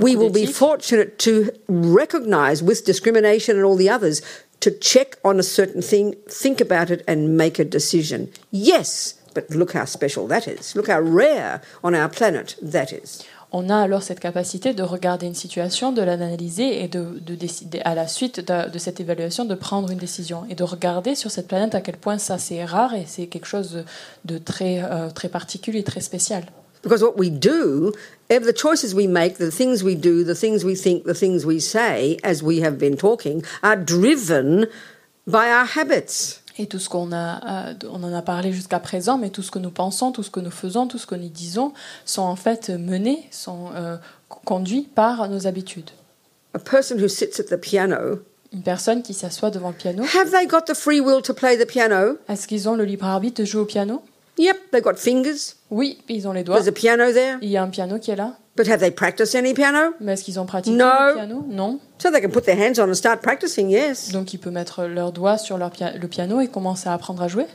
we will be fortunate to recognize with discrimination and all the others to check on a certain thing, think about it, and make a decision. Yes, but look how special that is. Look how rare on our planet that is. On a alors cette capacité de regarder une situation, de l'analyser et de, de décider à la suite de, de cette évaluation de prendre une décision et de regarder sur cette planète à quel point ça c'est rare et c'est quelque chose de très euh, très particulier, très spécial. Because what we do, ever the choices we make, the things we do, the things we think, the things we say, as we have been talking, are driven by our habits. Et tout ce qu'on a, euh, on en a parlé jusqu'à présent, mais tout ce que nous pensons, tout ce que nous faisons, tout ce que nous disons, sont en fait menés, sont euh, conduits par nos habitudes. A person who sits at the piano, Une personne qui s'assoit devant le piano, have they got the free will to play the piano? est-ce qu'ils ont le libre arbitre de jouer au piano? Yep, they've got fingers. Oui, ils ont les doigts. There's a piano there. Il y a un piano qui est là. But have they practiced any piano? Mais est-ce qu'ils ont pratiqué No. le piano? Non. So they can put their hands on and start practicing, yes. Donc ils peuvent mettre leurs doigts sur leur pia- le piano et commencer à apprendre à jouer.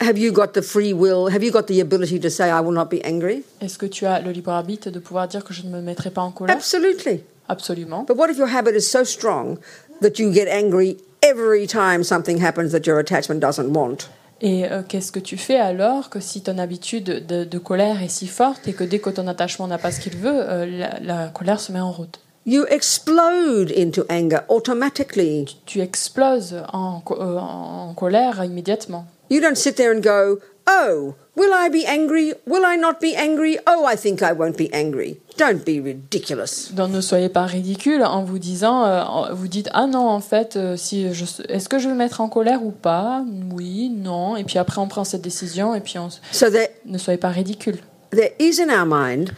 Have you got the free will? Have you got the ability to say, I will not be angry? Est-ce que tu as le libre arbitre de pouvoir dire que je ne me mettrai pas en colère? Absolutely. Absolument. But what if your habit is so strong that you get angry every time something happens that your attachment doesn't want? Et euh, qu'est-ce que tu fais alors que si ton habitude de, de colère est si forte et que dès que ton attachement n'a pas ce qu'il veut, euh, la, la colère se met en route? You explode into anger automatically. Tu exploses en, euh, en colère immédiatement. You don't sit there and go, Oh, will I be angry? Will I not be angry? Oh, I think I won't be angry. Don't be ridiculous. Donc ne soyez pas ridicule en vous disant, euh, vous dites ah non en fait, euh, si je, est-ce que je vais me mettre en colère ou pas? Oui, non. Et puis après on prend cette décision et puis on So there, ne soyez pas ridicule. there is in our mind,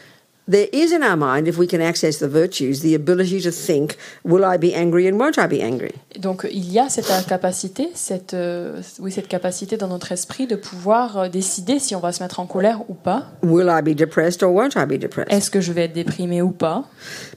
there is in our mind, if we can access the virtues, the ability to think, will I be angry and won't I be angry? Donc il y a cette euh, capacité, cette euh, oui cette capacité dans notre esprit de pouvoir euh, décider si on va se mettre en colère ou pas. Will I be depressed or won't I be depressed? Est-ce que je vais être déprimé ou pas?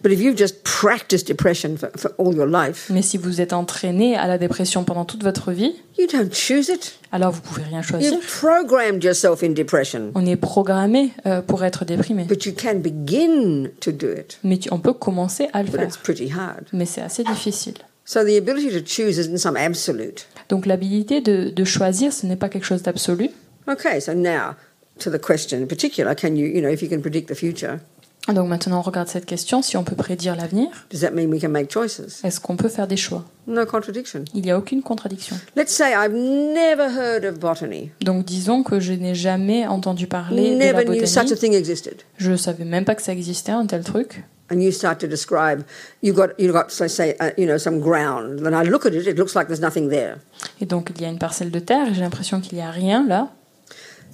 But if you've just practiced depression for, for all your life, Mais si vous êtes entraîné à la dépression pendant toute votre vie, you don't choose it. alors vous pouvez rien choisir. You've programmed yourself in depression. On est programmé euh, pour être déprimé, But you can begin to do it, mais tu- on peut commencer à le but faire. it's pretty hard. Mais c'est assez difficile. So the ability to choose isn't some absolute. Donc l'habilité de, de choisir, ce n'est pas quelque chose d'absolu. Okay, so now to the question in particular, can you, you know, if you can predict the future, Donc maintenant on regarde cette question, si on peut prédire l'avenir, est-ce qu'on peut faire des choix? No contradiction. Il n'y a aucune contradiction. Let's say I've never heard of botany, Donc disons que je n'ai jamais entendu parler de la never knew such a botanie. thing existed. Je ne savais même pas que ça existait, un tel truc. And you start to describe, you've got, you've got, so say, uh, you know, some ground. And I look at it, it looks like there's nothing there. Et donc il y a une parcelle de terre, et j'ai l'impression qu'il n'y a rien là.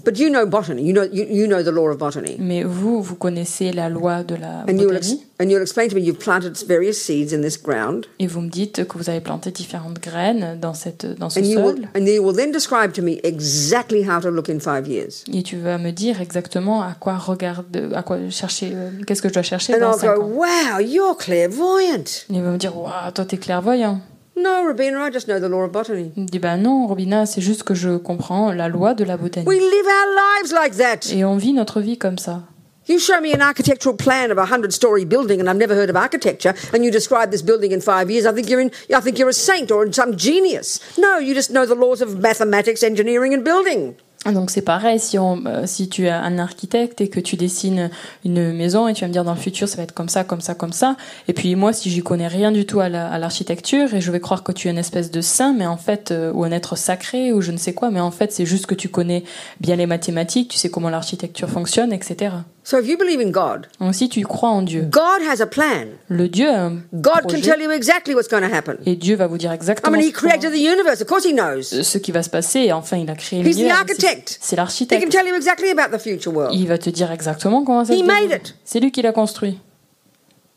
But you know botany. You know, you, you know the law of botany. Mais vous, vous connaissez la loi de la And you'll, and explain to me you've planted various seeds in this ground. Et vous me dites que vous avez planté différentes graines dans, cette, dans ce And you, will, sol. and you will then describe to me exactly how to look in five years. Et tu vas me dire exactement à quoi regarde, à quoi chercher, euh, qu'est-ce que je dois chercher And dans I'll cinq go, ans. wow, you're clairvoyant. Et il va me dire, waouh, toi t'es clairvoyant. No, Robina, I just know the law of botany. Il me dit, bah non, Robina, c'est juste que je comprends la loi de la botanie. We live our lives like that. Et on vit notre vie comme ça. You show me an architectural plan of a hundred-story building, and I've never heard of architecture, and you describe this building in five years. I think you're in. I think you're a saint or some genius. No, you just know the laws of mathematics, engineering, and building. Donc c'est pareil, si, on, euh, si tu es un architecte et que tu dessines une maison et tu vas me dire dans le futur ça va être comme ça, comme ça, comme ça. Et puis moi si j'y connais rien du tout à la- à l'architecture et je vais croire que tu es une espèce de saint, mais en fait, euh, ou un être sacré ou je ne sais quoi, mais en fait c'est juste que tu connais bien les mathématiques, tu sais comment l'architecture fonctionne, etc. So if you believe in God, Donc si tu crois en Dieu, God has a plan. le Dieu a un God can tell you exactly what's going to happen. et Dieu va vous dire I exactement mean, He created the universe. Of course, He knows. ce qui va se passer. Et enfin, il a créé He's the l'univers. architect. C'est He can l'architecte. tell you exactly about the future world. Il va te dire exactement comment ça He se it. C'est lui qui l'a construit.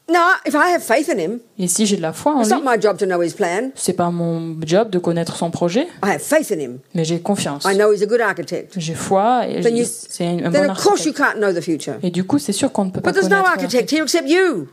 No, if I have faith in him, Et si j'ai de la foi en it's lui, not my job to know his plan. c'est pas mon job de connaître son projet, I have faith in him. mais j'ai confiance. I know he's a good architect. J'ai foi et Then you- c'est un un Then bon of course you architecte. can't know the future. Et du coup, c'est sûr qu'on ne peut pas But there's no connaître. architect here except you.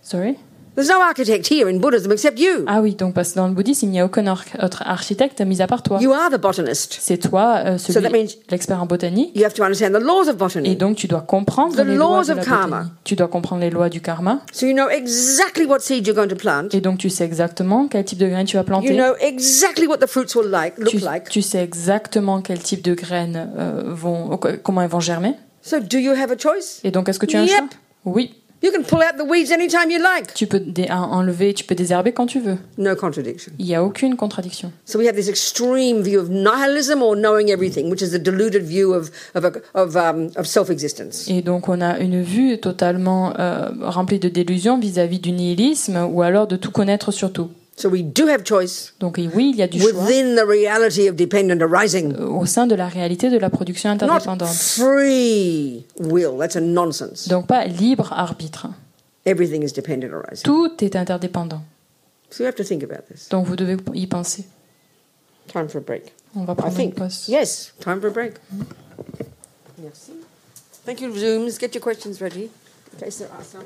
Sorry? There's no architect here in Buddhism except you. Ah oui, donc parce que dans le bouddhisme, il n'y a aucun autre architecte mis à part toi. You are the botanist. C'est toi, euh, So celui, means- l'expert en botanique. You have to understand the laws of Et botany. donc, tu dois comprendre The les lois de la karma. botanie. Tu dois comprendre les lois du karma. So you know exactly what seed you're going to plant. Et donc, tu sais exactement quel type de graines tu vas You planter. know exactly what the fruits will like look Tu, like. tu sais exactement quel type de graines euh, vont, comment elles vont germer. So do you have a choice? Et donc, est-ce que tu as un Yep. choix? Oui. You can pull out the weeds anytime you like. Tu peux enlever, tu peux désherber quand tu veux. No contradiction. Il n'y a aucune contradiction. So we have this extreme view of nihilism or knowing everything, which is the deluded view of of a, of, um, of self-existence. Et donc, on a une vue totalement euh, remplie de délusions vis-à-vis du nihilisme ou alors de tout connaître sur tout. So we do have choice Donc, oui, il y a du choix within the reality of dependent arising, au sein de la réalité de la production not interdépendante. free will. That's a nonsense. Donc, pas libre arbitre. Everything is dependent arising. Tout est interdépendant. So you have to think about this. Donc, vous devez y penser. Time for a break. On va I prendre une think. pause. Yes, time for a break. Merci. Thank you, Zooms. Get your questions ready in case there are some.